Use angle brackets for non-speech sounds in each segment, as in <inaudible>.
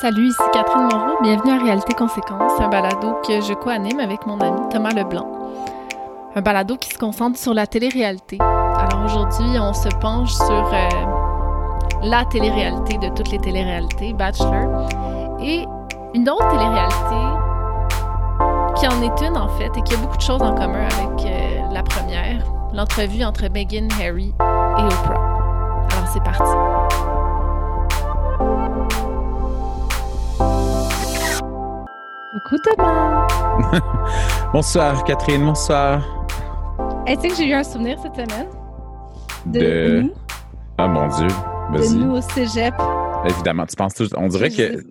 Salut, ici Catherine Moreau. Bienvenue à Réalité Conséquence, un balado que je co-anime avec mon ami Thomas Leblanc. Un balado qui se concentre sur la télé-réalité. Alors aujourd'hui, on se penche sur euh, la télé-réalité de toutes les télé-réalités, Bachelor, et une autre télé-réalité qui en est une en fait et qui a beaucoup de choses en commun avec euh, la première, l'entrevue entre Meghan, Harry et Oprah. Alors c'est parti. Coucou Thomas! <laughs> bonsoir Catherine, bonsoir. Est-ce que j'ai eu un souvenir cette semaine? De, nous? Ah mon Dieu, De vas-y. nous au cégep. Évidemment, tu penses tous. On dirait que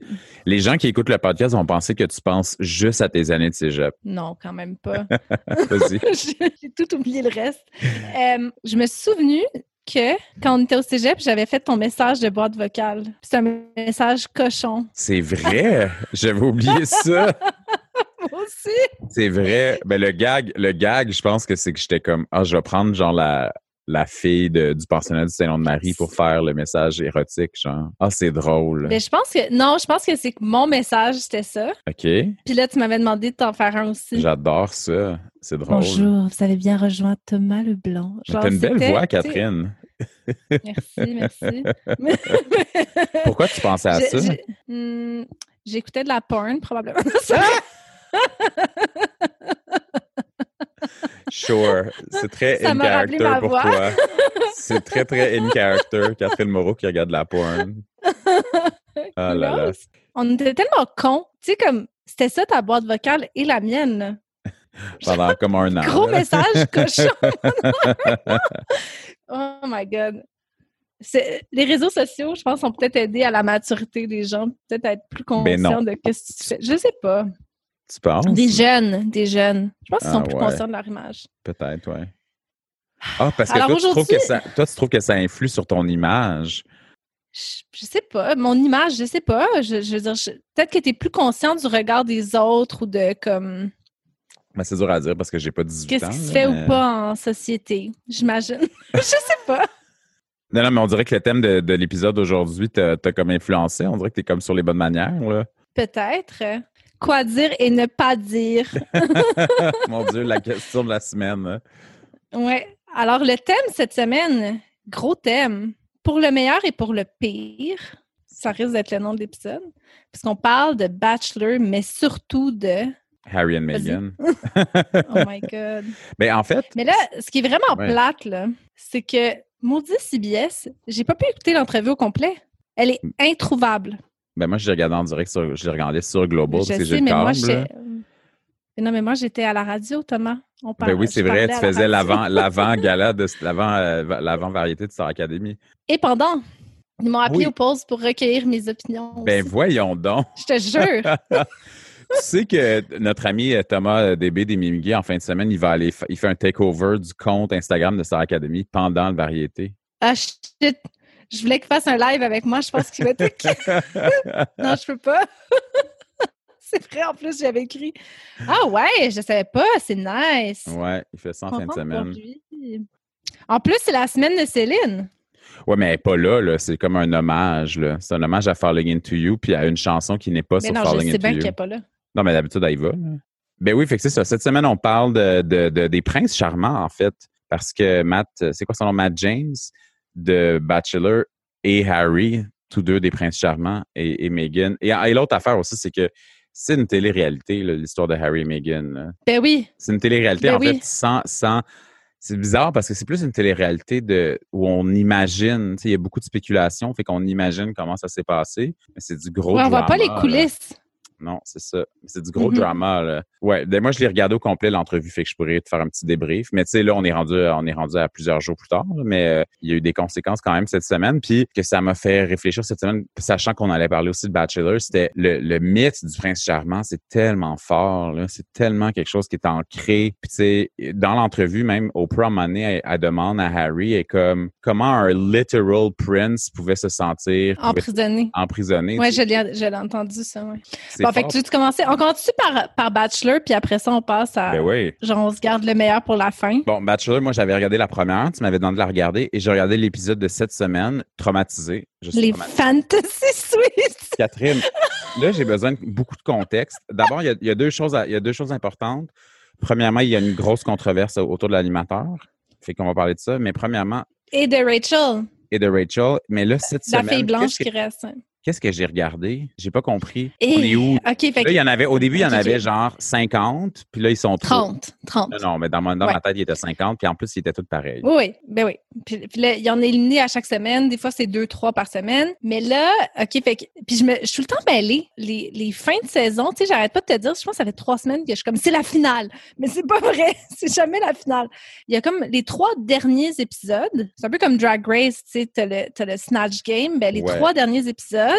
les gens qui écoutent le podcast vont penser que tu penses juste à tes années de cégep. Non, quand même pas. <laughs> Vas-y. <laughs> j'ai tout oublié le reste. Euh, je me suis souvenu que quand on était au cégep, j'avais fait ton message de boîte vocale. C'est un message cochon. C'est vrai? <laughs> J'avais oublié ça. <laughs> Moi aussi. C'est vrai. Ben, le gag, le gag, je pense que c'est que j'étais comme, ah, je vais prendre genre la, la fille de- du pensionnat du Saint-Nom-de-Marie pour faire le message érotique, genre. Ah, c'est drôle. Mais je pense que non, je pense que c'est que mon message c'était ça. OK. Puis là, tu m'avais demandé de t'en faire un aussi. J'adore ça. C'est drôle. Bonjour, vous avez bien rejoint Thomas Leblanc. T'as une belle voix, Catherine. Merci, merci. <laughs> Pourquoi tu pensais à ça? hmm, J'écoutais de la porn, probablement. <laughs> <laughs> Sure. C'est très Ça in character ma pour voix. toi. C'est très, très in character. Catherine Moreau qui regarde la porn. <laughs> Ah là là. On était tellement cons. Tu sais, comme, c'était ça ta boîte vocale et la mienne. <laughs> Pendant comme un an. Gros là. message <laughs> cochon. oh my God. Les réseaux sociaux, je pense, ont peut-être aidé à la maturité des gens, peut-être à être plus Ben conscients de ce que tu fais. Je sais pas. Tu penses? Des jeunes, des jeunes. Je pense qu'ils Ah sont plus ouais. conscients de leur image. Peut-être, ouais. Ah, parce que Alors toi tu, trouves que ça, toi, tu trouves que ça influe sur ton image. Je, je sais pas. Mon image, je sais pas. Je, je veux dire, je- peut-être que tu es plus conscient du regard des autres ou de comme Mais c'est dur à dire parce que j'ai pas 18 qu'est-ce ans. qui se fait mais- ou pas en société, j'imagine. <laughs> <laughs> je sais pas. Non, non, mais on dirait que le thème de, de l'épisode d'aujourd'hui t'a t'a comme influencé. On dirait que t'es comme sur les bonnes manières, là. Peut-être. Quoi dire et ne pas dire. <laughs> Mon Dieu, la question de la semaine. hein. Ouais. Alors, le thème cette semaine, gros thème, pour le meilleur et pour le pire, ça risque d'être le nom de l'épisode, puisqu'on parle de Bachelor, mais surtout de. Harry and. Meghan. <laughs> Oh my God. Mais en fait, Mais là, ce qui est vraiment Ouais. plate, là, c'est que maudit CBS, j'ai pas pu écouter l'entrevue au complet. Elle est introuvable. Ben moi, je l'ai regardé en direct sur, je l'ai regardé sur Global je parce que j'ai sais, le câble. non, mais moi, j'étais à la radio, Thomas. On Ben parlait- oui, je c'est vrai, tu faisais radio. l'avant, <laughs> de l'avant, euh, de Star Academy. Et pendant, ils m'ont appelé Oui. au pause pour recueillir mes opinions. Ben aussi. voyons donc. <laughs> Je te jure. <laughs> tu sais que notre ami euh, Thomas euh, DB des Mimigui, en fin de semaine, il va aller, il fait un takeover du compte Instagram de Star Academy pendant le variété. Ah, shit. Je voulais qu'il fasse un live avec moi. Je pense qu'il va être. <laughs> non, je peux pas. <laughs> c'est vrai, en plus, j'avais écrit. Ah ouais, je savais pas. C'est nice. ouais, il fait ça en fin de semaine. En plus, c'est la semaine de Céline. Ouais, mais elle est pas là, là. C'est comme un hommage, là. C'est un hommage à Falling Into You, puis à une chanson qui n'est pas Mais sur non, je Falling sais Into bien You. qu'elle n'est pas là. Non, mais d'habitude, elle y va. là. Ben oui, fait que c'est ça. Cette semaine, on parle de, de- de- des princes charmants, en fait, parce que Matt, euh, c'est quoi son nom? Matt James? De Bachelor et Harry, tous deux des princes charmants, et, et Meghan. Et, et l'autre affaire aussi, c'est que c'est une télé-réalité, l'histoire de Harry et Meghan. là. Ben oui. C'est une télé-réalité, Ben en oui. fait, sans. sans c'est bizarre parce que c'est plus une télé-réalité de, où on imagine, tu sais, il y a beaucoup de spéculation, fait qu'on imagine comment ça s'est passé, mais c'est du gros Ouais, on voit pas les drama, là. Non, c'est ça. C'est du gros Mhm. drama. Là. Ouais, ben moi, je l'ai regardé au complet, l'entrevue, fait que je pourrais te faire un petit débrief. Mais tu sais, là, on est rendu, on est rendu à plusieurs jours plus tard, mais euh, il y a eu des conséquences quand même cette semaine. Puis que ça m'a fait réfléchir cette semaine, sachant qu'on allait parler aussi de Bachelor, c'était le, le mythe du prince charmant, c'est tellement fort. là. C'est tellement quelque chose qui est ancré. Puis tu sais, dans l'entrevue, même Oprah Money, elle, elle demande à Harry, et comme comment un literal prince pouvait se sentir Emprisonné. emprisonné. Ouais, je l'ai entendu, ça. Ouais. C'est Bon, fait que tu, tu commençais, on commence par, par Bachelor, puis après ça, on passe à. Ben oui. Genre, on se garde le meilleur pour la fin. Bon, Bachelor, moi, j'avais regardé la première. Tu m'avais demandé de la regarder et j'ai regardé l'épisode de cette semaine, traumatisé. Je suis Les traumatisé. Fantasy Suites. <laughs> Catherine, là, j'ai besoin de beaucoup de contexte. D'abord, il y a- il y, a deux choses à- il y a deux choses importantes. Premièrement, il y a une grosse controverse autour de l'animateur. Fait qu'on va parler de ça. Mais premièrement, Et de Rachel, et de Rachel. Mais là, cette la semaine, fille blanche qui reste. Qu'est-ce que j'ai regardé? J'ai pas compris. Et- On est où? Là, il y en avait, au début, il y en avait genre 50, puis là, ils sont trop. 30. 30. Non, non, mais dans, ma, dans Ouais. ma tête, il était 50, puis en plus, ils étaient tous pareils. Oui, oui, ben oui. Puis, puis là, il y en a éliminé à chaque semaine. Des fois, c'est deux, trois par semaine. Mais là, OK, fait que, puis je, me, je suis tout le temps mêlée. Les, les fins de saison, tu sais, j'arrête pas de te dire, je pense que ça fait trois semaines que je suis comme, c'est la finale. Mais c'est pas vrai. <laughs> C'est jamais la finale. Il y a comme les trois derniers épisodes. C'est un peu comme Drag Race, tu sais, t'as le, le Snatch Game. Ben, les Ouais. trois derniers épisodes,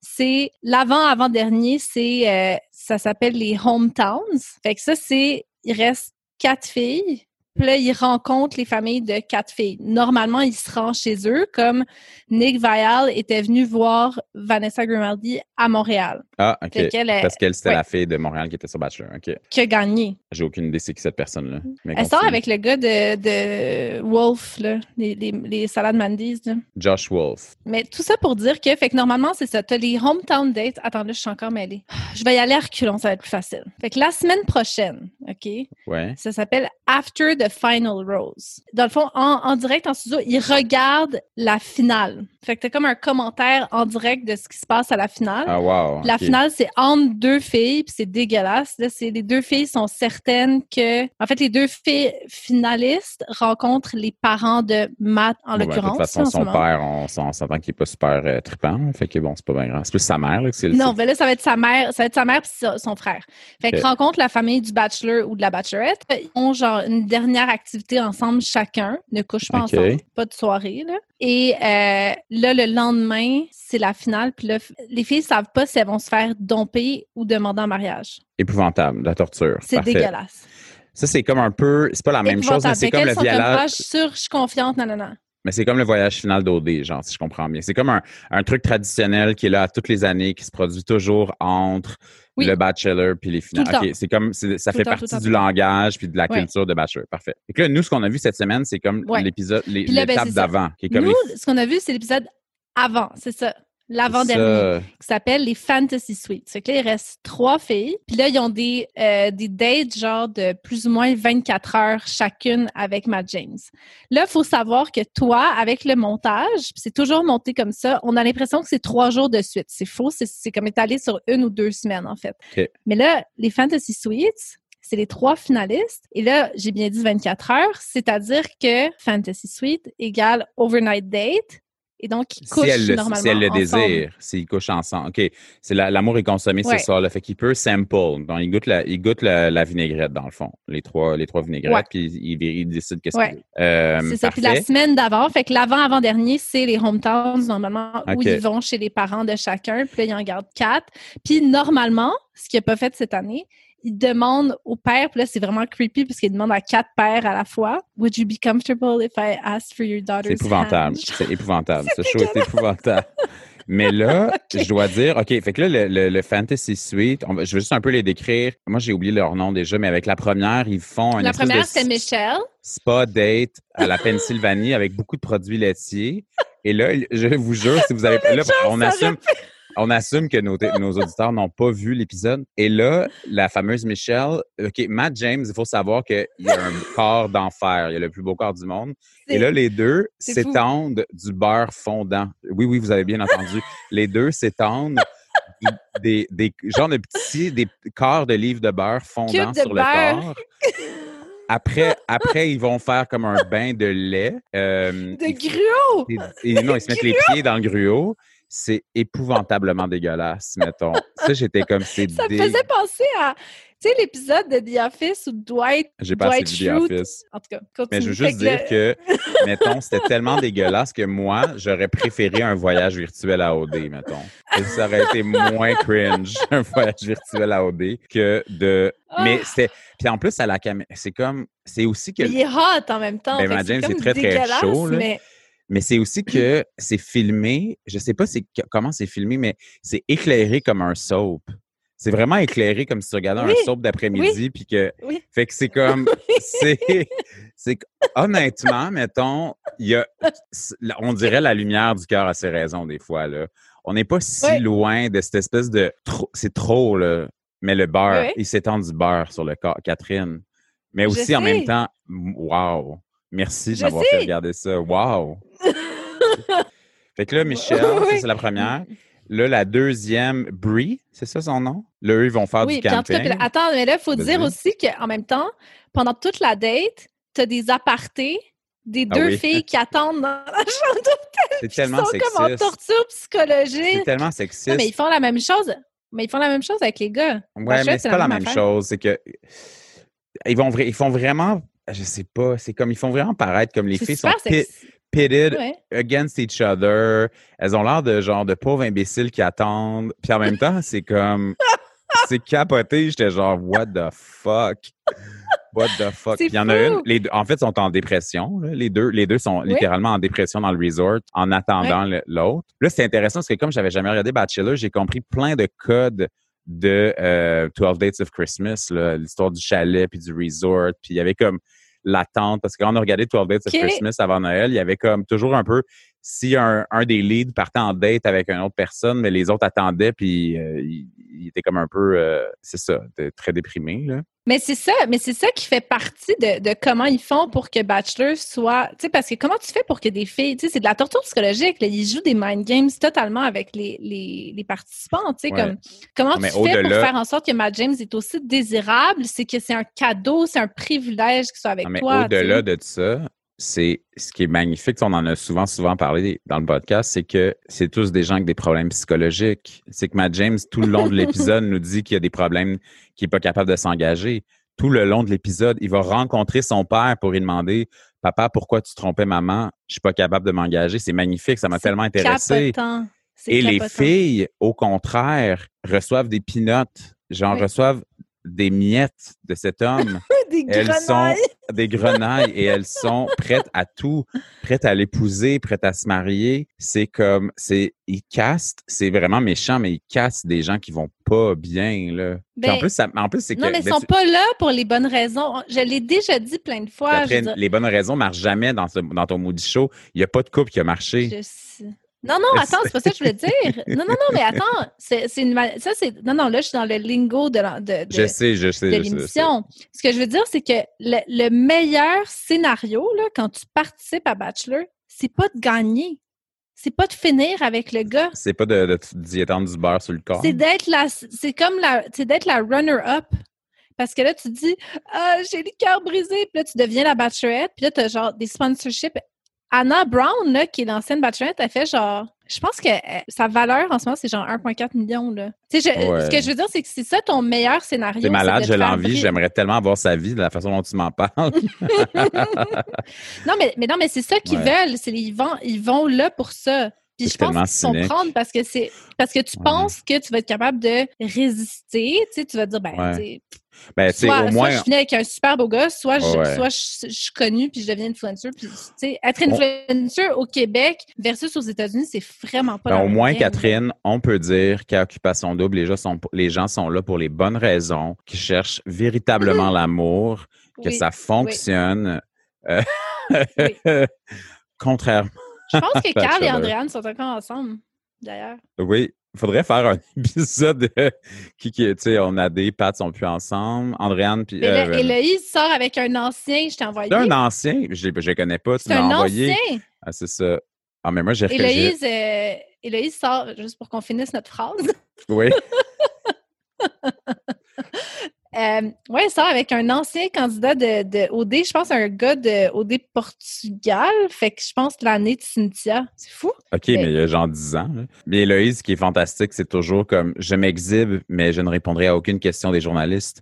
c'est l'avant-avant-dernier, c'est, euh, ça s'appelle les Hometowns. Fait que ça, c'est, il reste quatre filles. Puis là, ils rencontrent les familles de quatre filles. Normalement, ils se rendent chez eux, comme Nick Vial était venu voir Vanessa Grimaldi à Montréal. Ah, OK. Est- Parce qu'elle, c'était ouais. la fille de Montréal qui était sur Bachelor. OK. qui a gagné. J'ai aucune idée c'est qui cette personne-là. Elle sort avec le gars de, de Wolf, là, les, les, les salades Mandy's. là. Josh Wolf. Mais tout ça pour dire que, fait que normalement, c'est ça. Tu as les hometown dates. Attends, là, je suis encore mêlée. Je vais y aller à reculons, ça va être plus facile. Fait que la semaine prochaine, OK, Ouais. ça s'appelle After the Final Rose. Dans le fond, en, en direct, en studio, ils regardent la finale. Fait que t'as comme un commentaire en direct de ce qui se passe à la finale. Ah, wow. La finale, c'est entre deux filles, puis c'est dégueulasse. Là, les deux filles sont certaines que, en fait, les deux filles finalistes rencontrent les parents de Matt en Bon, ben, l'occurrence. de toute façon, son père, on, on s'entend qu'il n'est pas super euh, trippant. Fait que bon, c'est pas bien grave. C'est plus sa mère, là, que le Non, ben là, ça va être sa mère, ça va être sa mère puis son- frère. Fait qu'ils Ok. rencontrent la famille du bachelor ou de la bachelorette. Ils ont genre une dernière activité ensemble chacun, ne couchent pas Ok. ensemble, pas de soirée là. Et euh, là, le lendemain, c'est la finale. Puis là, les filles savent pas si elles vont se faire domper ou demander en mariage. épouvantable, la torture. C'est dégueulasse. Ça, c'est comme un peu. C'est pas la même chose, mais c'est comme le sont comme, Ah, voyage. je suis sûre, je suis confiante, non, non, non. Mais c'est comme le voyage final d'OD, genre, si je comprends bien. C'est comme un, un truc traditionnel qui est là à toutes les années, qui se produit toujours entre Oui. le Bachelor puis les finales. Le c'est comme, ça Tout fait temps, partie du langage puis de la Ouais. culture de Bachelor. Parfait. Et que là, nous, ce qu'on a vu cette semaine, c'est comme Ouais. l'épisode, ben, l'étape ça. d'avant, comme Nous, les- ce qu'on a vu, c'est l'épisode avant, c'est ça. L'avant-dernier. qui s'appelle les Fantasy Suites. Fait que là, il reste trois filles. Puis là, ils ont des, euh, des dates genre de plus ou moins 24 heures chacune avec Matt James. Là, il faut savoir que toi, avec le montage, c'est toujours monté comme ça, on a l'impression que c'est trois jours de suite. C'est faux, c'est- comme étalé sur une ou deux semaines, en fait. Mais là, les Fantasy Suites, c'est les trois finalistes. Et là, j'ai bien dit 24 heures, c'est-à-dire que Fantasy Suite égale Overnight Date. Et donc, ils couchent Si elle, le, normalement si elle le désire, s'ils couchent ensemble. OK. C'est la- l'amour est consommé Ouais. ce soir-là. Fait qu'il peut sample. Donc, il goûte la, il goûte la, la vinaigrette, dans le fond. Les trois, les trois vinaigrettes, Ouais. puis il, il décide qu'est-ce Ouais. qu'il veut. Euh, C'est ça. Puis la semaine d'avant, fait que l'avant-avant-dernier, c'est les hometowns, normalement, où ils vont chez les parents de chacun. Puis là, ils en gardent quatre. Puis normalement, ce qu'il n'a pas fait cette année, il demande au père, puis là, c'est vraiment creepy parce qu'il demande à quatre pères à la fois Would you be comfortable if I asked for your C'est daughter's épouvantable. hand? C'est épouvantable. Ce show est épouvantable. Mais là, <laughs> je dois dire, OK, fait que là, le, le- le Fantasy Suite, on je veux juste un peu les décrire. Moi, j'ai oublié leur nom déjà, mais avec la première, ils font une La première, c'est Michelle. spa date à la Pennsylvanie avec beaucoup de produits laitiers. Et là, je vous jure, si vous avez <laughs> là, on assume, on assume que nos, nos auditeurs n'ont pas vu l'épisode. Et là, la fameuse Michelle, OK, Matt James, il faut savoir qu'il y a un corps d'enfer. Il y a le plus beau corps du monde. Et là, les deux s'étendent du beurre fondant. Oui, oui, vous avez bien entendu. les deux s'étendent des, des genres de petits, des corps de livres de beurre fondant de sur le corps. Après, après, ils vont faire comme un bain de lait. Euh, De gruau! et, et non, ils se mettent les pieds dans le gruau. C'est épouvantablement dégueulasse, mettons. Ça, j'étais comme, c'est Ça me faisait penser à, tu sais, l'épisode de The Office où Dwight, J'ai pas assez Dwight vu The Office. en tout cas, continue. Mais je veux juste dire que, <laughs> mettons, c'était tellement dégueulasse que moi, j'aurais préféré un voyage virtuel à OD, mettons. Et ça aurait été moins cringe, <laughs> un voyage virtuel à OD, que de... Ah! Mais c'était... Puis en plus, à la caméra, c'est comme... C'est aussi que... Mais il est hot en même temps. Ben, c'est très, très chaud, là. Mais Mais c'est aussi que c'est filmé, je sais pas comment c'est filmé, mais c'est éclairé comme un soap. c'est vraiment éclairé comme si tu regardais Oui, un soap d'après-midi, puis que, Oui. fait que c'est comme, <laughs> c'est, honnêtement, mettons, il y a, on dirait la lumière du cœur a ses raisons des fois, là. On n'est pas si loin de cette espèce de, c'est trop, là, mais le beurre, il s'étend du beurre sur le corps, Catherine. Mais aussi, en même temps, wow, merci de m'avoir fait regarder ça, wow. <laughs> fait que là, Michel, ça, Oui. c'est la première. Là, la deuxième, Brie, c'est ça son nom? Là, eux, ils vont faire Oui, du puis en tout camping. cas, puis attends, mais là, il faut dire aussi qu'en même temps, pendant toute la date, tu as des apartés des Ah deux oui. filles qui attendent dans la <laughs> chambre d'hôtel, c'est tellement sont comme en torture C'est psychologique. tellement Non, sexiste. mais ils font la même chose. Mais ils font la même chose avec les gars. Ouais, mais c'est pas la même chose. C'est que ils vont ils font vraiment, je sais pas, c'est comme ils font vraiment paraître comme les filles sont pit- pitted Ouais. against each other. Elles ont l'air de genre de pauvres imbéciles qui attendent. Puis en même temps, c'est comme c'est capoté. J'étais genre what the fuck? What the fuck? Puis il y en a une, les deux, en fait, sont en dépression. là. Les deux, les deux sont Oui. littéralement en dépression dans le resort en attendant l'autre. Là, c'est intéressant parce que comme j'avais jamais regardé Bachelor, j'ai compris plein de codes de euh, 12 Dates of Christmas, l'histoire du chalet puis du resort. Puis il y avait comme l'attente parce que quand on a regardé 12 Dates of Ok. Christmas avant Noël, il y avait comme toujours un peu si un, un des leads partait en date avec une autre personne, mais les autres attendaient puis euh, il, il était comme un peu, euh, c'est ça, très déprimé là. Mais c'est ça, mais c'est ça qui fait partie de, de comment ils font pour que Bachelor soit. Tu sais, parce que comment tu fais pour que des filles. Tu sais, c'est de la torture psychologique. Là, ils jouent des mind games totalement avec les, les, les participants. Tu sais, Ouais. comme, comment Mais tu fais pour faire en sorte que Matt James est aussi désirable? C'est que c'est un cadeau, c'est un privilège qu'il soit avec Non, mais au-delà de ça, c'est ce qui est magnifique, on en a souvent, souvent parlé dans le podcast, c'est que c'est tous des gens avec des problèmes psychologiques. C'est que Matt James, tout le long de l'épisode, nous dit qu'il y a des problèmes, qu'il n'est pas capable de s'engager. Tout le long de l'épisode, il va rencontrer son père pour lui demander Papa, pourquoi tu trompais maman? Je suis pas capable de m'engager. C'est magnifique, ça m'a tellement intéressé. capotant. Et les filles, au contraire, reçoivent des pinottes, genre Oui. reçoivent des miettes de cet homme <laughs> Des elles sont des grenailles et elles sont prêtes à tout, prêtes à l'épouser, prêtes à se marier. C'est comme, c'est, ils castent, c'est vraiment méchant, mais ils cassent des gens qui vont pas bien, là. En Ben, plus, ça, en plus, c'est que, Non, mais ils ben, sont tu- pas là pour les bonnes raisons. Je l'ai déjà dit plein de fois. je dire, les bonnes raisons marchent jamais dans, ce- dans ton moody show. Il n'y a pas de couple qui a marché. Je sais. Non, non, attends, c'est pas ça que je voulais dire. Non, non, non, mais attends, c'est une ça c'est non, non, là je suis dans le lingo de la- de, de, Je sais, je sais. de l'émission. Ce que je veux dire, c'est que le, le meilleur scénario là, quand tu participes à Bachelor, c'est pas de gagner, c'est pas de finir avec le gars, C'est pas de, de, d'y étendre du beurre sur le corps. c'est d'être la, c'est comme la, c'est d'être la runner-up. Parce que là, tu dis, ah, j'ai le cœur brisé, puis là, tu deviens la bachelorette, puis là, tu as genre des sponsorships. Anna Brown, là, qui est l'ancienne bachelorette, elle fait genre, je pense que euh, sa valeur en ce moment, c'est genre 1,4 million. Là. Je- Ouais. Ce que je veux dire, c'est que c'est ça ton meilleur scénario. T'es malade, je faire l'envie. J'aimerais tellement avoir sa vie de la façon dont tu m'en parles. <laughs> <laughs> non, mais, mais non, mais c'est ça qu'ils Ouais. veulent. Ils, vont, ils vont là pour ça. Puis je pense qu'ils cynique. prendre parce que c'est parce que tu Ouais. penses que tu vas être capable de résister. Tu sais, tu vas te dire, ben, Ouais. Ben, tu sais, soit, au soit moins, je finis avec un super beau gars, soit je, Ouais. soit je, je suis connue puis je deviens influencer. Puis, tu sais, être On- influencer au Québec versus aux États-Unis, c'est vraiment pas Ben, au moins. Catherine, on peut dire qu'à Occupation Double, les gens, sont, les gens sont là pour les bonnes raisons, qui cherchent véritablement l'amour, que Oui. ça fonctionne. Euh, Oui. <laughs> Contrairement. Je pense que Carl et. Andréane sont encore ensemble, d'ailleurs. Oui, faudrait faire un <laughs> épisode euh, qui, qui tu sais, on a des Pat sont plus ensemble. Andréane, puis. Euh, Héloïse sort avec un ancien, je t'ai envoyé. c'est un ancien, je ne connais pas, tu m'as un envoyé. ancien. Ah, c'est ça. Ah, mais moi, j'ai j'ai- Héloïse, euh, Héloïse sort, juste pour qu'on finisse notre phrase, Oui. <laughs> euh, elle sort avec un ancien candidat de, de OD, je pense un gars de OD Portugal, fait que je pense l'année de Cynthia. C'est fou. OK, Mais- mais il y a genre 10 ans. là. Mais Héloïse, ce qui est fantastique, c'est toujours comme je m'exhibe, mais je ne répondrai à aucune question des journalistes,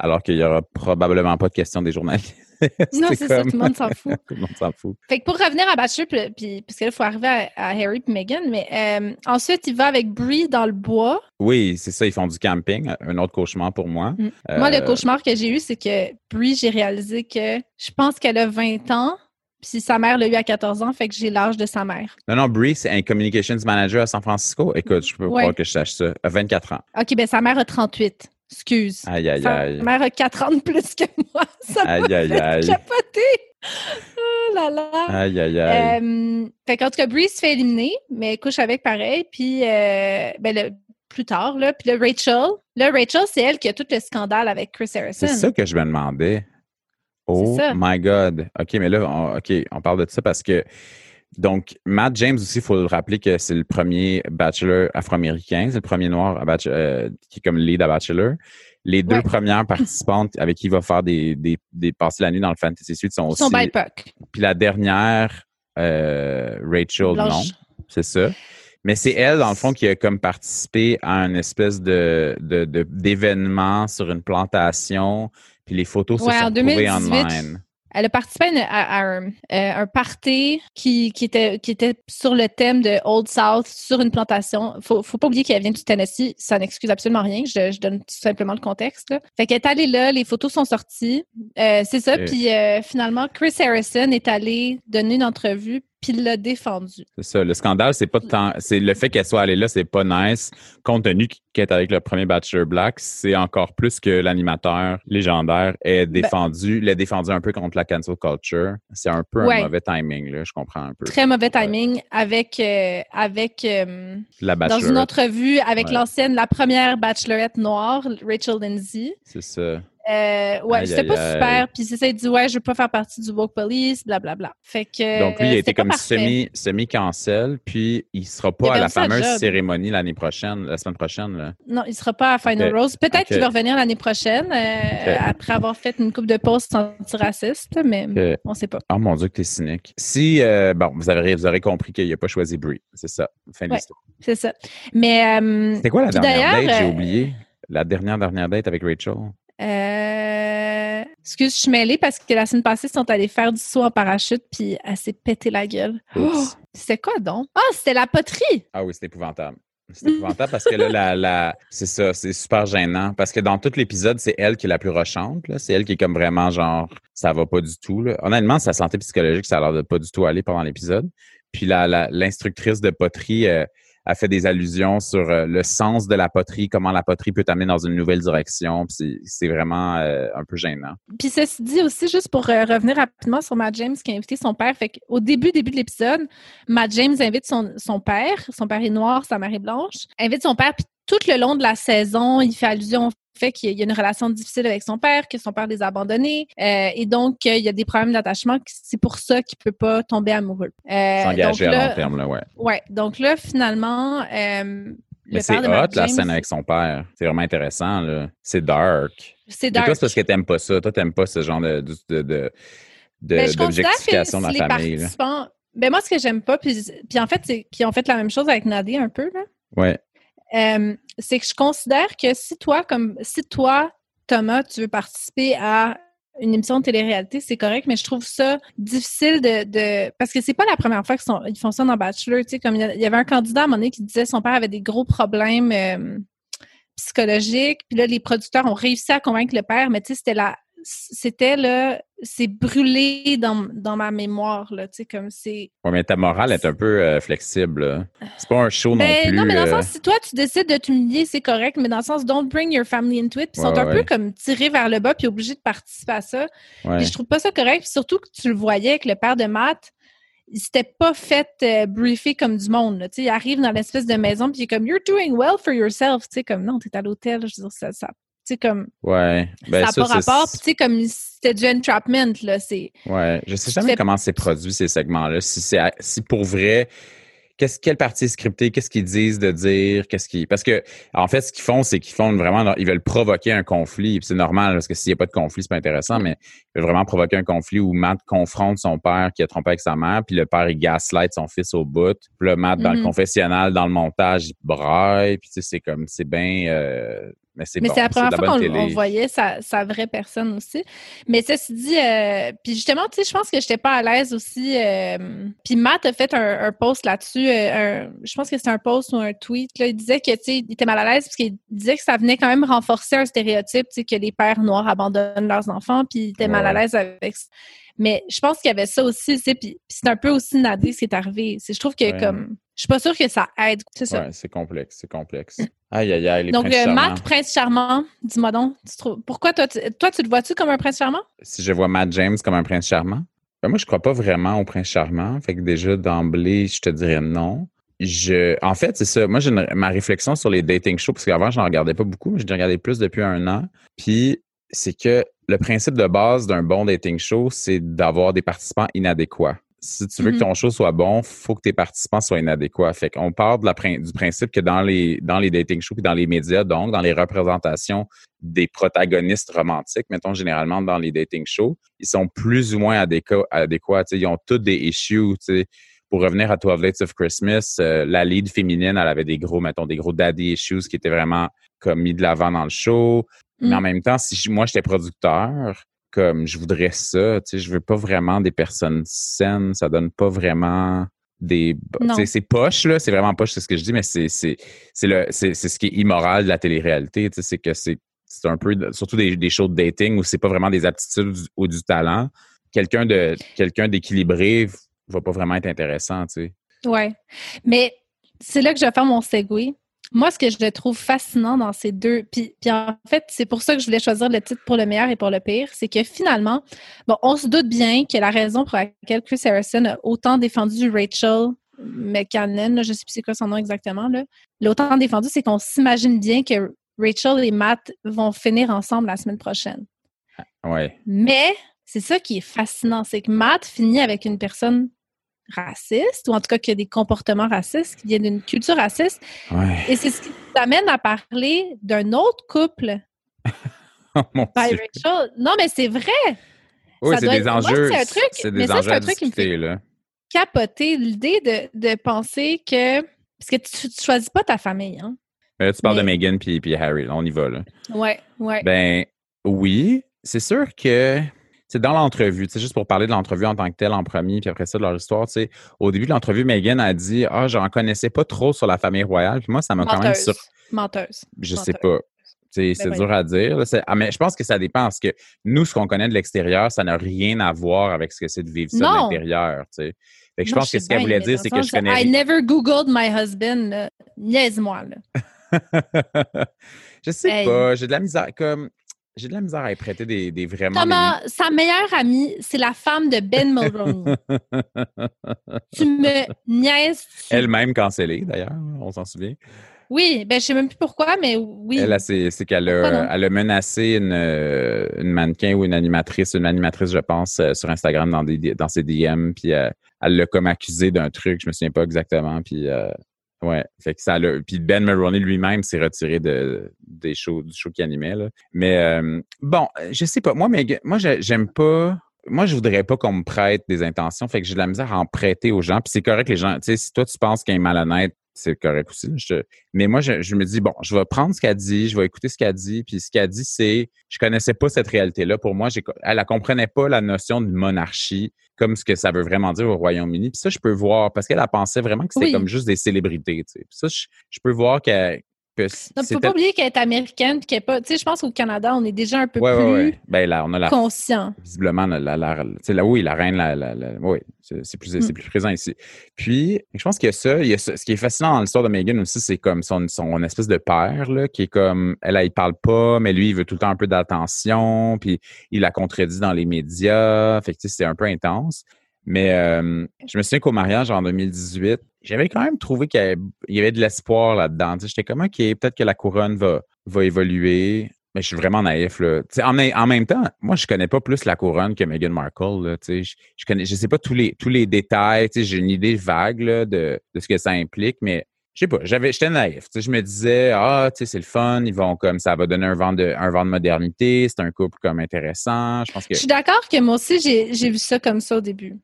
alors qu'il n'y aura probablement pas de questions des journalistes. <laughs> Non, c'est ça, tout le monde s'en fout. <laughs> tout le monde s'en fout. Fait que pour revenir à Bachelor, puis, puis- parce que là, il faut arriver à, à Harry et Meghan, mais euh, ensuite, il va avec Brie dans le bois. Oui, c'est ça, ils font du camping. Un autre cauchemar pour moi. Mm. Moi, le Euh, cauchemar que j'ai eu, c'est que Brie, j'ai réalisé que je pense qu'elle a 20 ans, Puis sa mère l'a eu à 14 ans, fait que j'ai l'âge de sa mère. Non, non, Bree, c'est un communications manager à San Francisco. Écoute, je peux Ouais. croire que je sache ça. À 24 ans. OK, ben sa mère a 38. Excuse. Aïe, aïe, aïe. mère a 4 ans de plus que moi. <laughs> Ça m'a Aïe, aïe, fait aïe. capoter. Oh là là. Aïe, aïe, aïe. Euh, fait qu'en tout cas, Bree se fait éliminer, mais couche avec pareil. Puis, euh, ben, le- plus tard, là, puis là, Rachel. Là, Rachel, c'est elle qui a tout le scandale avec Chris Harrison. C'est ça que je me demandais. Oh my God. OK, mais là, on, OK, on parle de ça parce que. Donc, Matt James aussi, il faut le rappeler que c'est le premier bachelor afro-américain, c'est le premier noir à euh, qui est comme lead à Bachelor. Les deux premières participantes avec qui il va faire des, des, des passer la nuit dans le Fantasy Suite sont aussi. sont BIPOC. Puis la dernière, euh, Rachel, non. C'est ça. Mais c'est elle, dans le fond, qui a comme participé à une espèce de, de, de- d'événement sur une plantation. Puis les photos Ouais, se sont en retrouvées 2018. online. Elle a participé à, une- à- à un, euh, un party qui, qui, était, qui était sur le thème de Old South sur une plantation. Faut, faut pas oublier qu'elle vient du Tennessee. Ça n'excuse absolument rien. Je, je donne tout simplement le contexte. là. Fait qu'elle est allée là, les photos sont sorties. Euh, c'est ça. Puis euh, finalement, Chris Harrison est allé donner une entrevue puis il l'a défendu. C'est ça. Le scandale, c'est pas tant. C'est le fait qu'elle soit allée là, c'est pas nice. Compte tenu qu'elle est avec le premier Bachelor Black, c'est encore plus que l'animateur légendaire est Ben défendu, l'a défendu un peu contre la cancel culture. C'est un peu Ouais. un mauvais timing, là. Je comprends un peu. Très mauvais timing avec, euh, avec euh, La dans une entrevue avec Ouais. l'ancienne, la première bachelorette noire, Rachel Lindsay. C'est ça. Euh, ouais, c'était pas aïe. super. Puis c'est ça, il dit ouais, je veux pas faire partie du woke police, blablabla. Fait que. Donc, lui, il euh, a c'était été comme semi, semi-cancel, puis il sera pas a à la fameuse cérémonie l'année prochaine, la semaine prochaine. Là. Non, il sera pas à Final. Rose. Peut-être qu'il va revenir l'année prochaine, euh, après avoir fait une coupe de posts anti-racistes, mais on sait pas. Oh mon Dieu, que t'es cynique. Si, euh, bon, vous avez, vous aurez compris qu'il n'a pas choisi Brie. C'est ça. Fin de Ouais. l'histoire. C'est ça. Mais euh, C'était quoi la dernière date? J'ai euh, oublié. La dernière, dernière date avec Rachel? Euh, excuse, je suis mêlée parce que la semaine passée, ils sont allés faire du saut en parachute, puis elle s'est pété la gueule. Oh, c'était quoi donc? Ah, c'était la poterie! Ah oui, c'est épouvantable. C'est épouvantable parce que là, la, la- c'est ça, c'est super gênant. Parce que dans tout l'épisode, c'est elle qui est la plus rochante. C'est elle qui est comme vraiment genre, ça va pas du tout. là. Honnêtement, sa santé psychologique, ça a l'air de pas du tout aller pendant l'épisode. Puis la, la- l'instructrice de poterie euh, a fait des allusions sur euh, le sens de la poterie, comment la poterie peut t'amener dans une nouvelle direction. C'est, vraiment euh, un peu gênant. Puis ceci dit aussi, juste pour euh, revenir rapidement sur Matt James qui a invité son père, fait qu'au début, début de l'épisode, Matt James invite son, son père, son père est noir, sa mère est blanche, invite son père, puis tout le long de la saison, il fait allusion au fait qu'il y a une relation difficile avec son père, que son père les a abandonnés, euh, et donc euh, il y a des problèmes d'attachement, c'est pour ça qu'il peut pas tomber amoureux. Euh, S'engager à là- long terme, là, ouais. Ouais, donc là, finalement, Mais c'est hot, la scène avec son père. C'est vraiment intéressant, là. C'est dark. c'est Mais dark. toi, c'est parce que t'aimes pas ça. Toi, t'aimes pas ce genre de, de, de, Ben, d'objectification de si la famille. participants... Ben moi, ce que j'aime pas, puis, puis en fait, c'est qu'ils ont fait la même chose avec Nadia un peu, là. Ouais. Euh, c'est que je considère que si toi, comme si toi, Thomas, tu veux participer à une émission de télé-réalité, c'est correct, mais je trouve ça difficile de, parce que c'est pas la première fois qu'ils ils font ça dans Bachelor, tu sais, comme il y avait un candidat à un moment donné qui disait son père avait des gros problèmes euh, psychologiques, puis là, les producteurs ont réussi à convaincre le père, mais tu sais, c'était la c'était là, c'est brûlé dans, dans ma mémoire, là, tu sais, comme c'est... Ouais, mais ta morale est un peu euh, flexible. C'est pas un show non Ben, plus. non, mais dans le euh, sens, si toi, tu décides de t'humilier, c'est correct, mais dans le sens, don't bring your family into it. Puis ils sont un ouais. peu comme tirés vers le bas puis obligés de participer à ça. Puis je trouve pas ça correct. Puis surtout que tu le voyais avec le père de Matt, il s'était pas fait euh, briefer comme du monde. là. Tu sais, il arrive dans l'espèce de maison puis il est comme You're doing well for yourself. Tu sais, comme non, t'es à l'hôtel. Je veux dire, ça, sais, comme Ouais. Ben, ça n'a pas rapport. Puis tu sais, comme c'était du entrapment, là. C'est. Ouais. Je sais jamais comment c'est produit, ces segments-là. Si c'est si pour vrai. Qu'est-ce, quelle partie est scriptée? Qu'est-ce qu'ils disent de dire? Qu'est-ce qui. Parce que, en fait, ce qu'ils font, c'est qu'ils font vraiment. Ils veulent provoquer un conflit. Puis c'est normal, parce que s'il n'y a pas de conflit, c'est pas intéressant, mais ils veulent vraiment provoquer un conflit où Matt confronte son père qui a trompé avec sa mère, puis le père, il gaslight son fils au bout. Puis là, Matt, dans le Mhm. confessionnal, dans le montage, il braille. Puis tu sais, c'est comme. C'est bien. euh, mais c'est bon, la première fois qu'on voyait sa, sa vraie personne aussi. Mais ceci dit, euh, puis justement, tu sais, je pense que j'étais pas à l'aise aussi. euh, puis Matt a fait un, un post là-dessus. euh, je pense que c'était un post ou un tweet. Là, il disait que, tu sais, il était mal à l'aise parce qu'il disait que ça venait quand même renforcer un stéréotype, tu sais, que les pères noirs abandonnent leurs enfants. Puis il était mal à l'aise avec ça. Mais je pense qu'il y avait ça aussi, tu sais, puis c'est un peu aussi nadé ce qui est arrivé. Je trouve que comme je suis pas sûre que ça aide, c'est ça. Ouais, c'est complexe, c'est complexe. Aïe, aïe, aïe, les Donc, princes euh. Matt, prince charmant, dis-moi donc, tu trouves- pourquoi toi, tu, toi, tu le vois-tu comme un prince charmant? Si je vois Matt James comme un prince charmant, ben moi, je crois pas vraiment au prince charmant. Fait que déjà, d'emblée, je te dirais non. Je, en fait, c'est ça. Moi, j'ai ma réflexion sur les dating shows, parce qu'avant, je n'en regardais pas beaucoup, mais j'ai regardé plus depuis un an. Puis, c'est que le principe de base d'un bon dating show, c'est d'avoir des participants inadéquats. Si tu veux que ton show soit bon, faut que tes participants soient inadéquats. Fait qu'on part de la du principe que dans les, dans les dating shows et dans les médias, donc dans les représentations des protagonistes romantiques, mettons généralement dans les dating shows, ils sont plus ou moins adéquats. adéquats ils ont tous des issues. Pour revenir à 12 Dates of Christmas, euh, la lead féminine, elle avait des gros, mettons, des gros daddy issues qui étaient vraiment comme mis de l'avant dans le show. Mais Mm. en même temps, si je- moi j'étais producteur, comme je voudrais ça, tu sais, je veux pas vraiment des personnes saines, ça donne pas vraiment des tu Non. sais, c'est poche là, c'est vraiment poche c'est ce que je dis mais c'est ce qui est immoral de la télé-réalité, tu sais, c'est que c'est un peu surtout des, des shows de dating où c'est pas vraiment des aptitudes ou du talent. Quelqu'un de quelqu'un d'équilibré va pas vraiment être intéressant, tu sais. Ouais. Mais c'est là que je vais faire mon segue. Moi, ce que je trouve fascinant dans ces deux, puis, puis en fait, c'est pour ça que je voulais choisir le titre pour le meilleur et pour le pire, c'est que finalement, bon, on se doute bien que la raison pour laquelle Chris Harrison a autant défendu Rachel McCannon, là, je sais plus c'est quoi son nom exactement, là, l'a autant défendu, c'est qu'on s'imagine bien que Rachel et Matt vont finir ensemble la semaine prochaine. Ouais. Mais c'est ça qui est fascinant, c'est que Matt finit avec une personne raciste, ou en tout cas qui a des comportements racistes, qui viennent d'une culture raciste. Ouais. Et c'est ce qui nous amène à parler d'un autre couple, <laughs> Oh. Non, mais c'est vrai! Oui, c'est des être- enjeux. c'est un truc, C'est mais des ça, enjeux c'est un truc qui me fait- là. Capoter l'idée de, de penser que. Parce que tu, tu choisis pas ta famille, hein? Mais là, tu parles de Meghan puis, puis Harry. Là, on y va. Là. Ouais, ouais. Ben oui, c'est sûr que dans l'entrevue, juste pour parler de l'entrevue en tant que telle en premier, puis après ça, de leur histoire, au début de l'entrevue, Meghan a dit Ah, j'en connaissais pas trop sur la famille royale. Puis moi, ça m'a quand même sur. Menteuse. Je sais Menteuse. pas. Sais, c'est Ben dur à dire. C'est- Ah, mais je pense que ça dépend parce que nous, ce qu'on connaît de l'extérieur, ça n'a rien à voir avec ce que c'est de vivre ça de l'intérieur. Que je pense que sais ce qu'elle voulait dire, c'est que je connais. I never Googled my husband. Niaise-moi, là. <laughs> je sais Hey. pas. J'ai de la misère. Comme. J'ai de la misère à y prêter des, des vraiment. des- Thomas, sa meilleure amie, c'est la femme de Ben Mulroney. <laughs> tu me niaises. Elle-même cancellée, d'ailleurs, on s'en souvient. Oui, ben je sais même plus pourquoi, mais oui. Elle, c'est qu'elle a, non? elle a menacé une, euh, une mannequin ou une animatrice, une animatrice, je pense, euh, sur Instagram dans, des, dans ses DM, puis euh, elle l'a comme accusé d'un truc, je me souviens pas exactement, puis euh, ouais, fait que ça l'a- puis Ben Mulroney lui-même s'est retiré de, des shows, du show qu'il animait, là. Mais euh, bon, je sais pas, moi, mais moi, j'ai- j'aime pas... Moi, je voudrais pas qu'on me prête des intentions, fait que j'ai de la misère à en prêter aux gens. Puis c'est correct, les gens. Tu sais, si toi, tu penses qu'il est malhonnête, c'est correct aussi. je- mais moi, je, je me dis, bon, je vais prendre ce qu'elle dit, je vais écouter ce qu'elle dit. Puis ce qu'elle dit, c'est, je connaissais pas cette réalité-là. Pour moi, elle ne comprenait pas la notion de monarchie comme ce que ça veut vraiment dire au Royaume-Uni. Puis ça, je peux voir, parce qu'elle a pensé vraiment que c'était Oui. comme juste des célébrités. Tu sais. Puis ça, je, je peux voir qu'elle- que Non, faut pas oublier qu'elle est américaine puis qu'elle est pas. Tu sais, je pense qu'au Canada, on est déjà un peu Ouais, plus ouais. Ben là, on a la conscient. visiblement la, la, la- tu sais, là oui la reine la, oui c'est plus Mm. plus présent ici puis je pense qu'il y a ça il y a ça- ce qui est fascinant dans l'histoire de Meghan aussi c'est comme son, son espèce de père là qui est comme elle elle, il parle pas mais lui il veut tout le temps un peu d'attention puis il la contredit dans les médias fait que tu sais, c'est un peu intense mais euh, je me souviens qu'au mariage en 2018 j'avais quand même trouvé qu'il y avait, de l'espoir là-dedans j'étais comme ok peut-être que la couronne va va évoluer mais je suis vraiment naïf, là. En, en même temps, moi, je connais pas plus la couronne que Meghan Markle, je, je connais, je sais pas tous les, tous les détails. J'ai une idée vague, de, de ce que ça implique, mais je sais pas, j'avais, j'étais naïf. Je me disais, ah, tu sais, c'est le fun, ils vont comme, ça va donner un vent de, un vent de modernité, c'est un couple comme intéressant. Je pense que. Suis d'accord que moi aussi, j'ai vu ça comme ça au début.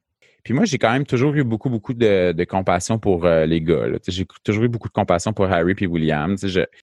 Puis moi, j'ai quand même toujours eu beaucoup, beaucoup de, de compassion pour euh, les gars. J'ai toujours eu beaucoup de compassion pour Harry et William.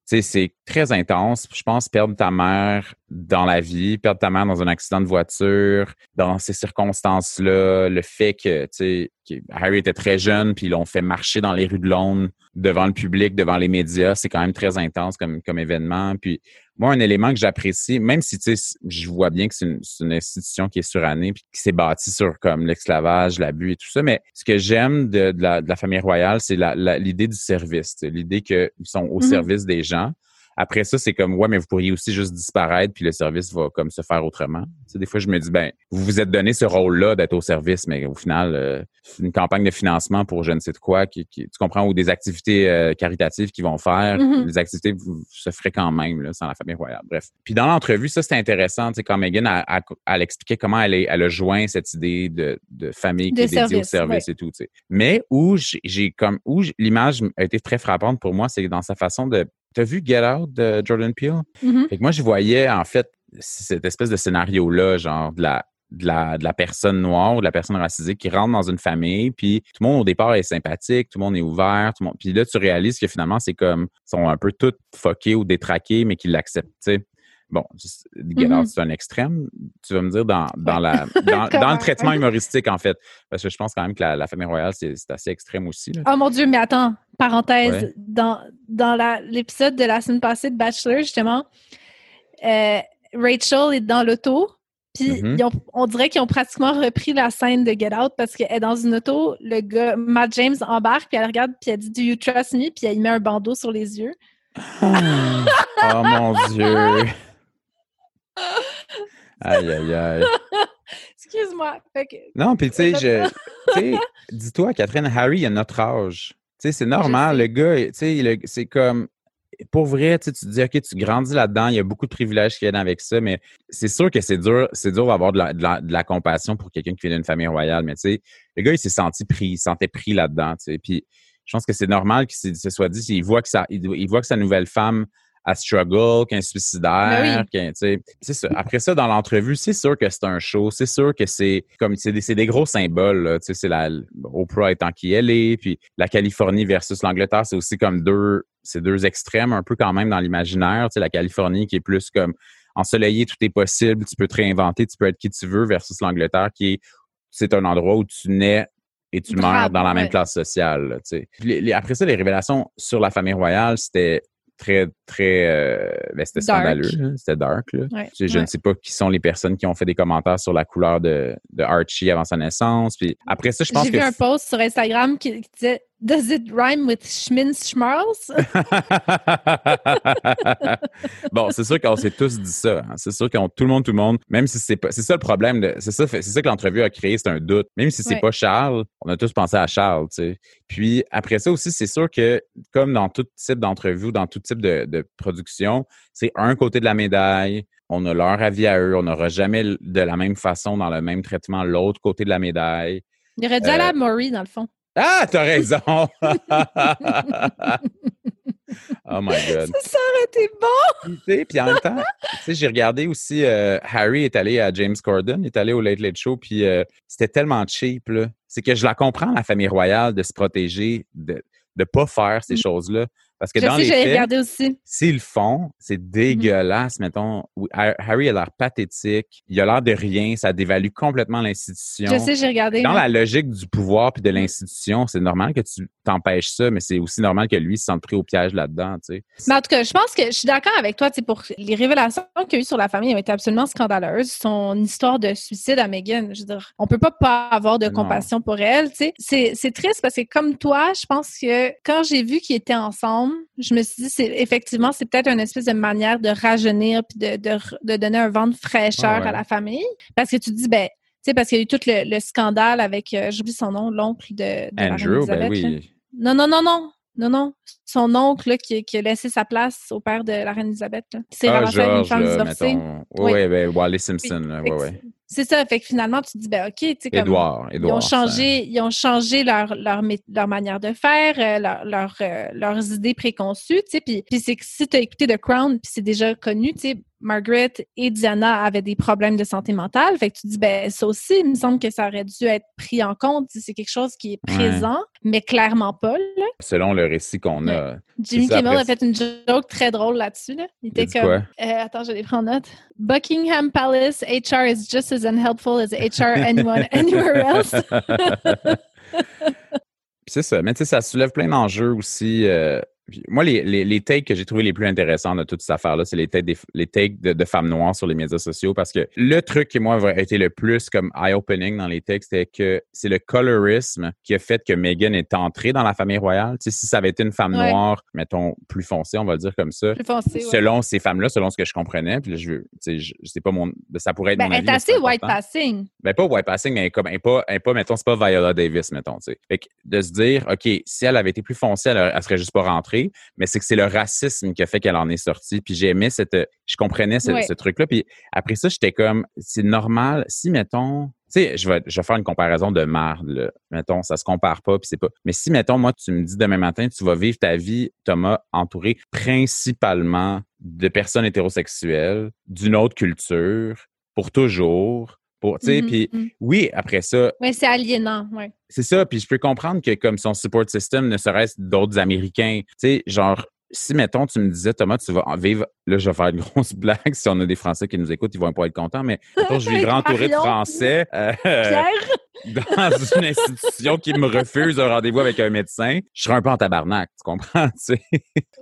C'est très intense. Je pense perdre ta mère dans la vie, perdre ta mère dans un accident de voiture, dans ces circonstances-là, le fait que, tu sais, Harry était très jeune, puis ils l'ont fait marcher dans les rues de Londres devant le public, devant les médias, c'est quand même très intense comme, comme événement. Puis moi, un élément que j'apprécie, même si, tu sais, je vois bien que c'est une, institution qui est surannée, puis qui s'est bâtie sur comme l'esclavage, l'abus et tout ça, mais ce que j'aime de, la, famille royale, c'est l'idée du service, l'idée qu'ils sont au mm-hmm. service des gens. Après ça, c'est comme, ouais, mais vous pourriez aussi juste disparaître, puis le service va comme se faire autrement. Tu des fois, je me dis, ben, vous vous êtes donné ce rôle-là d'être au service, mais au final, euh, une campagne de financement pour je ne sais de quoi, qui, tu comprends, ou des activités euh, caritatives qu'ils vont faire. Mm-hmm. Les activités se feraient quand même, là, sans la famille royale. Bref. Puis dans l'entrevue, ça, c'était intéressant, tu sais, quand Megan, a, elle expliquait comment elle, elle a joint cette idée de, de famille qui est dédiée au service et tout, tu sais. Mais où j'ai comme, où l'image a été très frappante pour moi, c'est dans sa façon de T'as vu Get Out de Jordan Peele? Mm-hmm. Fait que moi, je voyais en fait cette espèce de scénario-là, genre de la, de la, de la personne noire ou de la personne racisée qui rentre dans une famille, puis tout le monde au départ est sympathique, tout le monde est ouvert, tout le monde... puis là, tu réalises que finalement, c'est comme, ils sont un peu tous foqués ou détraqués, mais qu'ils l'acceptent, Bon, Get Out, mm-hmm. c'est un extrême, tu vas me dire, dans, dans, la, <laughs> dans, le traitement humoristique, en fait. Parce que je pense quand même que la, famille royale, c'est assez extrême aussi. Oh mon Dieu, mais attends, parenthèse, dans, dans l'épisode de la semaine passée de Bachelor, justement, euh, Rachel est dans l'auto, puis mm-hmm. on dirait qu'ils ont pratiquement repris la scène de Get Out parce qu'elle est dans une auto, le gars, Matt James embarque, puis elle regarde, puis elle dit Do you trust me? Puis elle met un bandeau sur les yeux. oh mon Dieu! <laughs> Aïe, aïe, aïe. <laughs> Excuse-moi. Non, puis <laughs> tu sais, dis-toi, Catherine, Harry a notre âge. Tu sais, c'est normal. Le gars, tu sais, c'est comme. Pour vrai, tu te dis, OK, tu grandis là-dedans, il y a beaucoup de privilèges qui viennent avec ça, mais c'est sûr que c'est dur, c'est dur d'avoir de la, compassion pour quelqu'un qui vient d'une famille royale. Mais tu sais, le gars, il s'est senti pris, il senti pris là-dedans, tu sais. Puis je pense que c'est normal qu'il se soit dit, il voit que ça, il voit que sa nouvelle femme à struggle, qu'un suicidaire, ben c'est ça. Après ça, dans l'entrevue, c'est sûr que c'est un show, c'est sûr que c'est comme c'est des, des, gros symboles. Tu sais, c'est la Oprah étant qui elle est, puis la Californie versus l'Angleterre, c'est aussi comme deux, c'est deux extrêmes un peu quand même dans l'imaginaire. Tu sais, la Californie qui est plus comme ensoleillé, tout est possible, tu peux te réinventer, tu peux être qui tu veux, versus l'Angleterre qui est c'est un endroit où tu nais et tu meurs dans la même classe sociale. Tu sais. après ça, les révélations sur la famille royale, c'était très, très. Euh, ben, c'était scandaleux, c'était dark. Là. je ne sais pas qui sont les personnes qui ont fait des commentaires sur la couleur de, de Archie avant sa naissance. Puis après ça, je pense que. J'ai vu un post sur Instagram qui, disait Does it rhyme with Schminz Schmarls? <laughs> bon, c'est sûr qu'on s'est tous dit ça. Hein. C'est sûr qu'on tout le monde, tout le monde, même si c'est pas. C'est ça le problème. C'est ça, c'est ça que l'entrevue a créé, c'est un doute. Même si c'est pas Charles, on a tous pensé à Charles, tu sais. Puis après ça aussi, c'est sûr que, comme dans tout type d'entrevue, dans tout type de, de production, c'est un côté de la médaille. On a leur avis à eux. On n'aura jamais de la même façon, dans le même traitement, l'autre côté de la médaille. Il aurait dû aller à euh, Maury, dans le fond. Ah, t'as raison! <laughs> oh my God. Ça, aurait été bon! Puis en même temps, j'ai regardé aussi, euh, Harry est allé à James Corden, il est allé au Late Late Show, puis euh, c'était tellement cheap. C'est que je la comprends, la famille royale, de se protéger, de ne pas faire ces mm. choses-là. Parce que dans les faits, aussi. s'ils le font, c'est mm-hmm. dégueulasse, mettons. Harry a l'air pathétique, il a l'air de rien, ça dévalue complètement l'institution. Je sais, j'ai regardé. Dans la logique du pouvoir puis de l'institution, c'est normal que tu t'empêches ça, mais c'est aussi normal que lui se sente pris au piège là-dedans, tu sais. Mais en tout cas, je pense que je suis d'accord avec toi, tu sais, pour les révélations qu'il y a eu sur la famille ont été absolument scandaleuses. Son histoire de suicide à Meghan, je veux dire, on peut pas pas avoir de compassion pour elle, tu sais. C'est triste parce que comme toi, je pense que quand j'ai vu qu'ils étaient ensemble, je me suis dit, c'est effectivement, c'est peut-être une espèce de manière de rajeunir puis de, de, donner un vent de fraîcheur à la famille. Parce que tu dis, ben, tu sais, parce qu'il y a eu tout le, scandale avec, euh, j'oublie son nom, l'oncle de, de Andrew, ben oui. Non, non, non, non. Non, non. Son oncle qui, qui, a laissé sa place au père de la reine Elisabeth. C'est ah, une femme divorcée. Oui, oui, ben, Wally Simpson. Oui, oui. C'est ça. Fait que finalement, tu te dis, ben, OK, tu sais, comme. ils ont changé, ils ont changé leur, leur, leur manière de faire, euh, leur, leur, euh, leurs idées préconçues, tu sais. Puis, puis c'est que si tu as écouté The Crown, puis c'est déjà connu, tu sais, Margaret et Diana avaient des problèmes de santé mentale. Fait que tu dis, ben, ça aussi, il me semble que ça aurait dû être pris en compte. C'est quelque chose qui est présent, mais clairement pas, là. Selon le récit qu'on a. Jimmy Kimmel a fait une joke très drôle là-dessus, là. Il était comme, euh, attends, je vais prendre note. Buckingham Palace, HR is just as unhelpful as HR anyone <laughs> anywhere else. c'est ça. Mais tu sais, ça soulève plein d'enjeux aussi. Euh, moi, les, les, les, takes que j'ai trouvé les plus intéressants de toute cette affaire-là, c'est les takes, des, les takes de, femmes noires sur les médias sociaux parce que le truc qui, moi, a été le plus comme eye-opening dans les takes, c'était que c'est le colorisme qui a fait que Meghan est entrée dans la famille royale. Tu sais, si ça avait été une femme noire, mettons, plus foncée, on va le dire comme ça. Plus foncée, Selon ces femmes-là, selon ce que je comprenais, puis là, je, tu sais, je, sais pas mon. Ça pourrait être ben, mon avis. Elle est assez white passing. Ben, pas white passing, mais comme, elle pas, elle pas, mettons, c'est pas Viola Davis, mettons, tu sais. Fait que de se dire, OK, si elle avait été plus foncée, elle, elle serait juste pas rentrée, mais c'est que c'est le racisme qui a fait qu'elle en est sortie. Puis j'aimais cette, je comprenais ce, truc-là. Puis après ça, j'étais comme, c'est normal. Si mettons, tu sais, je vais, je vais faire une comparaison de marde, là. Mettons, ça se compare pas, puis c'est pas. Mais si, mettons, moi, tu me dis demain matin, tu vas vivre ta vie, Thomas, entouré principalement de personnes hétérosexuelles, d'une autre culture, pour toujours, pour, mm-hmm, puis mm. oui, après ça. Oui, c'est aliénant, ouais. C'est ça, puis je peux comprendre que comme son support system ne serait-ce d'autres Américains, tu sais, genre, si, mettons, tu me disais, Thomas, tu vas vivre, là, je vais faire une <laughs> grosse blague. Si on a des Français qui nous écoutent, ils vont pas être contents, mais je vivrai entouré de Français euh, <laughs> dans une institution qui me refuse un rendez-vous avec un médecin. Je serais un peu en tabarnak, tu comprends? <laughs>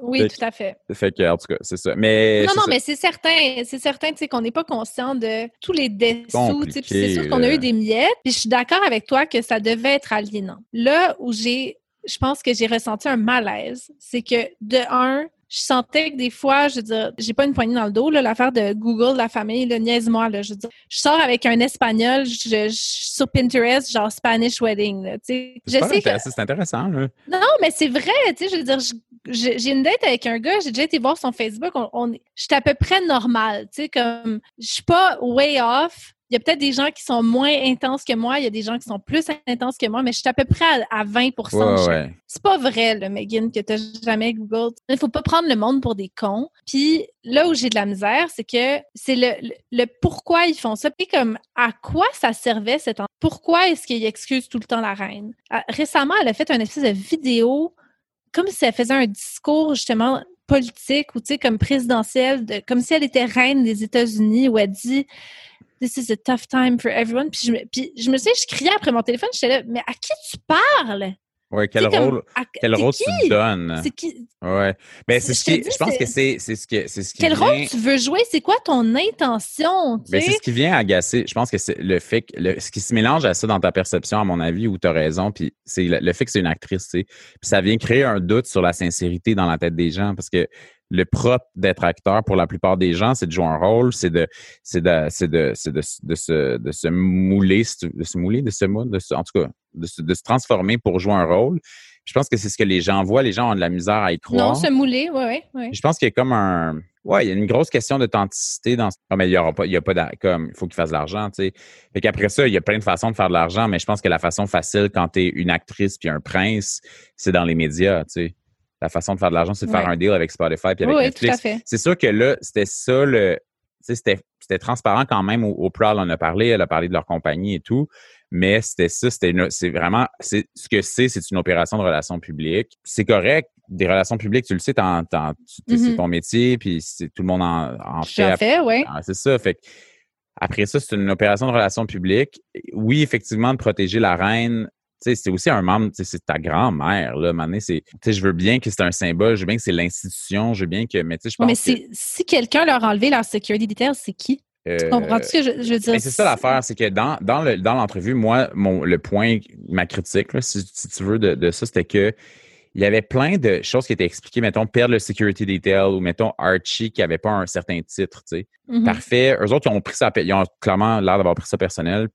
Oui, tout à fait. Fait que, en tout cas, c'est ça. Mais, non, non, mais c'est certain, c'est certain, tu sais, qu'on n'est pas conscient de tous les dessous, tu sais, c'est sûr qu'on a eu des miettes, puis je suis d'accord avec toi que ça devait être aliénant. Là où j'ai je pense que j'ai ressenti un malaise. C'est que, de un, je sentais que des fois, je veux dire, j'ai pas une poignée dans le dos, l'affaire de Google, la famille, le niaise-moi, là, je veux dire. Je sors avec un espagnol, je, sur Pinterest, genre Spanish wedding, là, tu sais. C'est intéressant, là. Non, mais c'est vrai, tu sais, je veux dire, j'ai une date avec un gars, j'ai déjà été voir son Facebook, on, on je suis à peu près normal, tu sais, comme, je suis pas way off, il y a peut-être des gens qui sont moins intenses que moi, il y a des gens qui sont plus intenses que moi, mais je suis à peu près à, 20% C'est pas vrai, le Megan, que tu jamais Google. Il faut pas prendre le monde pour des cons. Puis là où j'ai de la misère, c'est que c'est le, pourquoi ils font ça. Puis comme à quoi ça servait cette Pourquoi est-ce qu'ils excusent tout le temps la reine? Ah, récemment, elle a fait une espèce de vidéo comme si elle faisait un discours justement politique ou tu sais comme présidentiel, de, comme si elle était reine des États-Unis où elle dit This is a tough time for everyone. Puis je, me, puis je me je criais après mon téléphone, j'étais là, mais à qui tu parles? Oui, quel rôle, quel rôle tu donnes? C'est qui? Ouais. Ben, c'est ce qui, je pense que c'est, c'est ce que, c'est ce qui Quel rôle tu veux jouer? C'est quoi ton intention? Ben, c'est ce qui vient agacer. Je pense que c'est le fait que, le, ce qui se mélange à ça dans ta perception, à mon avis, où tu as raison, puis c'est le, fait que c'est une actrice, tu sais. Puis ça vient créer un doute sur la sincérité dans la tête des gens parce que le propre d'être acteur pour la plupart des gens, c'est de jouer un rôle, c'est de, c'est de, c'est de, c'est de, de, se, de se mouler, de se mouler, de se, de en tout cas, de se, de se transformer pour jouer un rôle. Je pense que c'est ce que les gens voient. Les gens ont de la misère à y croire. Non, se mouler, oui, oui. Ouais. Je pense qu'il y a comme un, ouais, il y a une grosse question d'authenticité dans. Non, mais il y aura pas, il y a pas de, comme, il faut qu'il fasse de l'argent, tu sais. Fait qu'après ça, il y a plein de façons de faire de l'argent, mais je pense que la façon facile quand tu es une actrice puis un prince, c'est dans les médias, tu sais la façon de faire de l'argent, c'est de faire un deal avec Spotify puis avec oui, Netflix. C'est sûr que là, c'était ça le. C'était, c'était transparent quand même. Au, Proud, on a parlé, elle a parlé de leur compagnie et tout. Mais c'était ça, c'était c'est vraiment c'est ce que c'est, c'est une opération de relations publiques. C'est correct, des relations publiques, tu le sais, t'en, t'en, c'est mm-hmm. ton métier, puis tout le monde en, en fait. fait, oui. C'est ça. Fait après ça, c'est une opération de relations publiques. Oui, effectivement, de protéger la reine c'est aussi un membre, c'est ta grand-mère, là. c'est, je veux bien que c'est un symbole, je veux bien que c'est l'institution, je veux bien que, mais tu sais, je pense Mais si quelqu'un leur a enlevé leur security details, c'est qui? tu euh, comprends ce que je, veux dire? c'est ça l'affaire, c'est que dans, dans, le, dans l'entrevue, moi, mon, le point, ma critique, si, tu veux, de, ça, c'était que il y avait plein de choses qui étaient expliquées, mettons, perdre le security detail ou mettons Archie qui avait pas un certain titre, tu sais. Mm-hmm. Parfait. Eux autres, ils ont pris ça, ils ont clairement l'air d'avoir pris ça personnel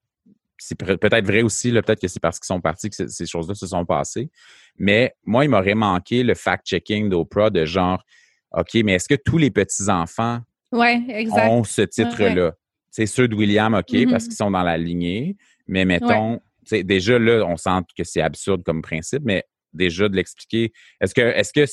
c'est peut-être vrai aussi, peut-être que c'est parce qu'ils sont partis que ces choses-là se sont passées. Mais moi, il m'aurait manqué le fact-checking d'Oprah de genre, OK, mais est-ce que tous les petits-enfants ont ce titre-là? C'est ceux de William, OK, mm-hmm. parce qu'ils sont dans la lignée. Mais mettons, déjà là, on sent que c'est absurde comme principe, mais déjà de l'expliquer. Est-ce que, est-ce que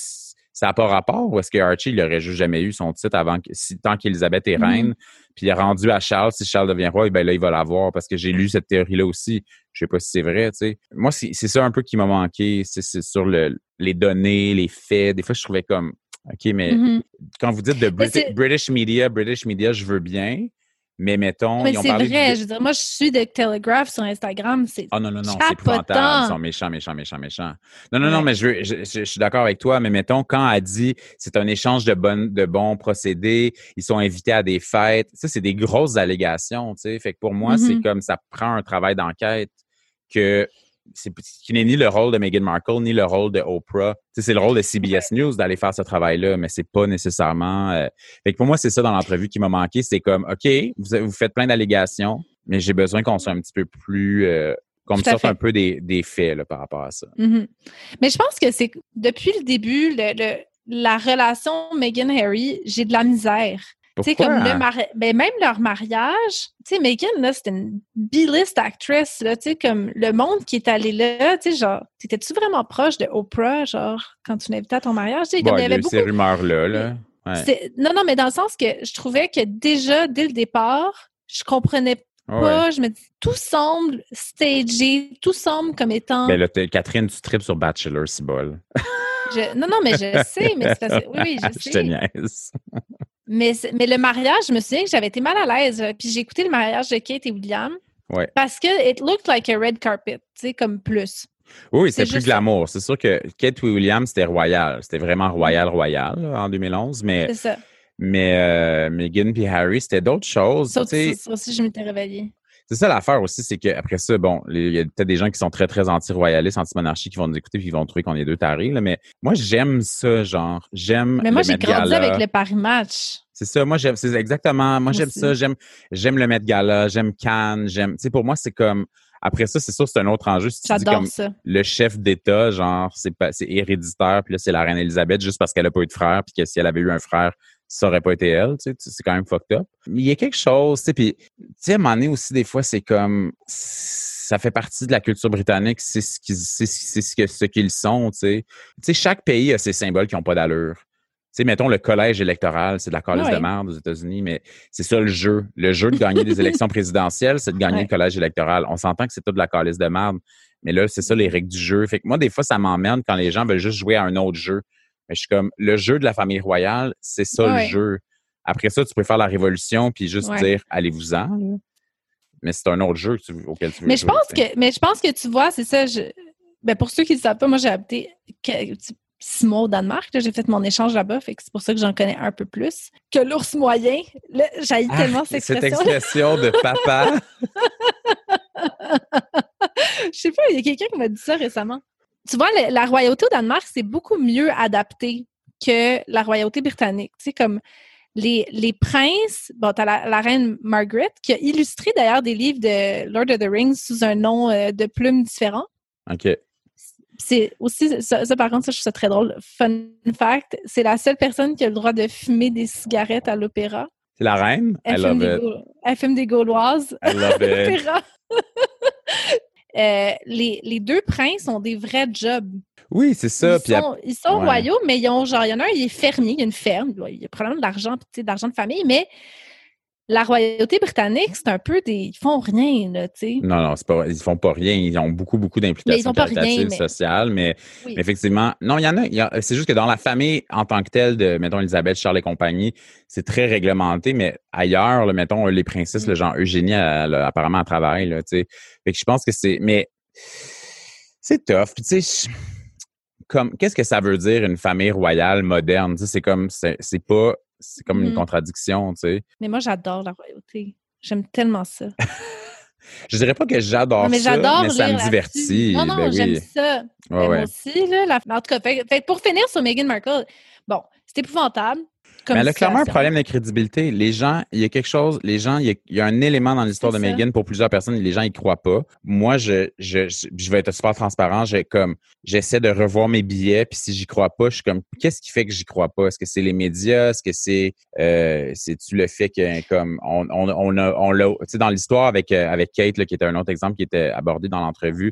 ça n'a pas rapport ou est-ce que Archie, il aurait juste jamais eu son titre avant si, tant qu'Elisabeth est reine, Mhm. puis il est rendu à Charles, si Charles devient roi, ben là, il va l'avoir parce que j'ai lu cette théorie-là aussi. Je sais pas si c'est vrai, tu sais. Moi, c'est c'est ça un peu qui m'a manqué, c'est sur le, les données, les faits. Des fois, je trouvais comme, OK, mais Mhm. quand vous dites de British media, British media, je veux bien, mais mettons, Mais ils ont c'est vrai, du- je veux dire, moi, je suis de Telegraph sur Instagram, c'est Ah non, non, non, c'est épouvantable. Ils sont méchants, méchants, méchants, méchants. Non, non, non, mais je, veux- je, je- je suis d'accord avec toi, mais mettons, quand elle dit c'est un échange de, bonnes, de bons procédés, ils sont invités à des fêtes, ça, c'est des grosses allégations, tu sais. Fait que pour moi, c'est Mhm. comme ça prend un travail d'enquête que c'est qui n'est ni le rôle de Meghan Markle ni le rôle de Oprah. C'est le rôle de CBS News d'aller faire ce travail-là, mais c'est pas nécessairement. euh, Fait que pour moi, c'est ça dans l'entrevue qui m'a manqué. C'est comme, OK, vous, vous faites plein d'allégations, mais j'ai besoin qu'on soit un petit peu plus, euh, qu'on me sorte un peu des, des faits là, par rapport à ça. Mhm. Mais je pense que c'est depuis le début, le, le- la relation Meghan-Harry, j'ai de la misère. Tu sais, Pourquoi? comme le mari- ben, même leur mariage, tu sais, Meghan, là, c'était une B-list actress, là, tu sais, comme le monde qui est allé là, tu sais, genre, t'étais-tu vraiment proche de Oprah, genre, quand tu l'invitais à ton mariage? Bon, comme il y a eu beaucoup- ces rumeurs-là. Là. Ouais. Non, non, mais dans le sens que je trouvais que déjà, dès le départ, je comprenais ouais. pas, je me dis, tout semble stagé, tout semble comme étant... Ben là, Catherine, tu tripes sur Bachelor, si bol. Je- Non, non, mais je <laughs> sais, mais c'est parce Oui, oui, je je te sais. niaise. Mais, mais le mariage, je me souviens que j'avais été mal à l'aise. euh, Puis j'ai écouté le mariage de Kate et William. Ouais. Parce que it looked like a red carpet, tu sais, comme plus. Oui, C'est plus juste glamour. C'est sûr que Kate Williams, c'était royal. C'était vraiment royal, royal là, en 2011. Mais, C'est ça. mais euh, Meghan et Harry, c'était d'autres choses. Ça aussi, je m'étais réveillée. C'est ça l'affaire aussi, c'est qu'après ça, bon, il y a peut-être des gens qui sont très, très anti-royalistes, anti-monarchie qui vont nous écouter puis ils vont trouver qu'on est deux tarés, là, mais moi, j'aime ça, genre. J'aime. Mais moi, j'ai grandi Gala. avec le Paris Match. C'est ça, moi j'aime, c'est exactement, moi j'aime ça, j'aime, j'aime le Met Gala, j'aime Cannes, j'aime, tu sais, pour moi c'est comme, après ça, c'est sûr, c'est un autre enjeu. Si tu dis J'adore comme ça. le chef d'État, genre, c'est pas, c'est héréditaire, puis là c'est la reine Elisabeth juste parce qu'elle a pas eu de frère, puis que si elle avait eu un frère, ça aurait pas été elle, tu sais, c'est quand même fucked up. Mais il y a quelque chose, tu sais, puis, tu sais, à un moment donné aussi, des fois, c'est comme, ça fait partie de la culture britannique, c'est ce qu'ils, c'est, ce que, ce qu'ils sont, tu sais. Tu sais, chaque pays a ses symboles qui ont pas d'allure. Tu sais, mettons le collège électoral, c'est de la calice Ouais. de merde aux États-Unis, mais c'est ça le jeu. Le jeu de gagner des <laughs> élections présidentielles, c'est de gagner Ouais. le collège électoral. On s'entend que c'est tout de la calice de merde, mais là, c'est ça les règles du jeu. Fait que moi, des fois, ça m'emmerde quand les gens veulent juste jouer à un autre jeu. Mais je suis comme, le jeu de la famille royale, c'est ça Ouais. le jeu. Après ça, tu peux faire la révolution puis juste Ouais. dire, allez-vous-en. Mais c'est un autre jeu auquel tu veux Mais je pense que, mais je pense que tu vois, c'est ça. Je, ben pour ceux qui ne le savent pas, moi, j'ai habité six mois au Danemark. J'ai fait mon échange là-bas. Fait que c'est pour ça que j'en connais un peu plus que l'ours moyen. Là, J'haïs Ah, tellement cette cette expression. expression de papa. <laughs> Je sais pas, il y a quelqu'un qui m'a dit ça récemment. Tu vois, le- la royauté au Danemark, c'est beaucoup mieux adapté que la royauté britannique. Tu sais, comme les, les princes, bon, t'as la, la reine Margaret, qui a illustré d'ailleurs des livres de Lord of the Rings sous un nom euh, de plumes différent. OK. C'est aussi, ça, ça, par contre, ça, je trouve ça très drôle. Fun fact, c'est la seule personne qui a le droit de fumer des cigarettes à l'opéra. C'est la reine? I Elle, fume love des it. Gaulo- elle fume des Gauloises I love à it. l'opéra. <laughs> Euh, les, les deux princes ont des vrais jobs. Oui, c'est ça. Ils Puis sont, ils sont ouais. royaux, mais ils ont genre, il y en a un, il est fermier, il a une ferme, il a probablement de l'argent, l'argent de famille, mais la royauté britannique, c'est un peu des. Ils font rien, là, tu sais. Non, non, c'est pas, ils font pas rien. Ils ont beaucoup, beaucoup d'implications caritatives, mais- sociales, mais, Oui. mais effectivement, non, il y en a. C'est juste que dans la famille en tant que telle de, mettons, Elisabeth, Charles et compagnie, c'est très réglementé, mais ailleurs, là, mettons, les princesses, Mm. le genre Eugénie, elle, apparemment, elle travaille, là, tu sais. Fait que je pense que c'est, mais c'est tough. Puis, tu sais, comme, qu'est-ce que ça veut dire une famille royale moderne? Tu sais, c'est comme, c'est pas, c'est comme une Mhm. contradiction, tu sais. Mais moi, j'adore la royauté. J'aime tellement ça. <laughs> Je dirais pas que j'adore ça, mais ça me divertit. Non, non, Ben j'aime oui. ça. Ouais, Ben, ouais. Moi aussi, là. la- En tout cas, fait- fait pour finir sur Meghan Markle, bon, c'est épouvantable. Comme Mais elle a clairement un problème de crédibilité. Les gens, il y a quelque chose, les gens, il y a, il y a un élément dans l'histoire de ça. Meghan pour plusieurs personnes, les gens y croient pas. Moi, je, je, je, je vais être super transparent. J'ai comme, j'essaie de revoir mes billets, puis si j'y crois pas, je suis comme, qu'est-ce qui fait que j'y crois pas? Est-ce que c'est les médias? Est-ce que c'est, euh, c'est-tu le fait que, comme, on, on, on a, on l'a, tu sais, dans l'histoire avec, euh, avec Kate, là, qui était un autre exemple qui était abordé dans l'entrevue,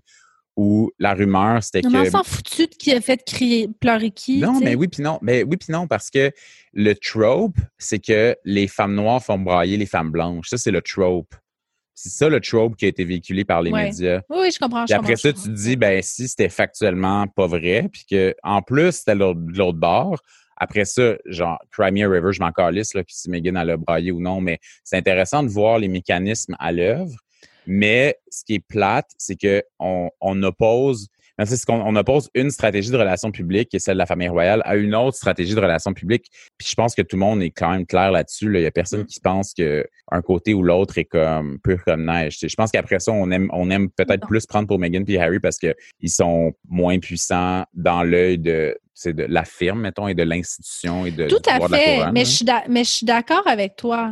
où la rumeur, c'était que. On s'en foutu de qui a fait crier, pleurer qui. Non, mais oui, puis non. Mais oui, puis non, parce que le trope, c'est que les femmes noires font brailler les femmes blanches. Ça, c'est le trope. C'est ça le trope qui a été véhiculé par les Ouais. médias. Oui, oui, je comprends. Puis je après comprends, ça, tu te dis, ben si c'était factuellement pas vrai, puis que en plus, c'était de l'autre bord. Après ça, genre, Crimea River, je m'en calisse, là, puis si Megan a braillé ou non, mais c'est intéressant de voir les mécanismes à l'œuvre. Mais ce qui est plate, c'est que on, oppose, c'est ce qu'on on oppose une stratégie de relations publiques, qui est celle de la famille royale, à une autre stratégie de relations publiques. Puis je pense que tout le monde est quand même clair là-dessus. là. Il y a personne qui pense que un côté ou l'autre est comme pur comme neige. Je pense qu'après ça, on aime, on aime peut-être plus prendre pour Meghan et Harry parce que ils sont moins puissants dans l'œil de, de la firme, mettons, et de l'institution et de Tout à de la fait. couronne, Mais hein. je, suis mais je suis d'accord avec toi.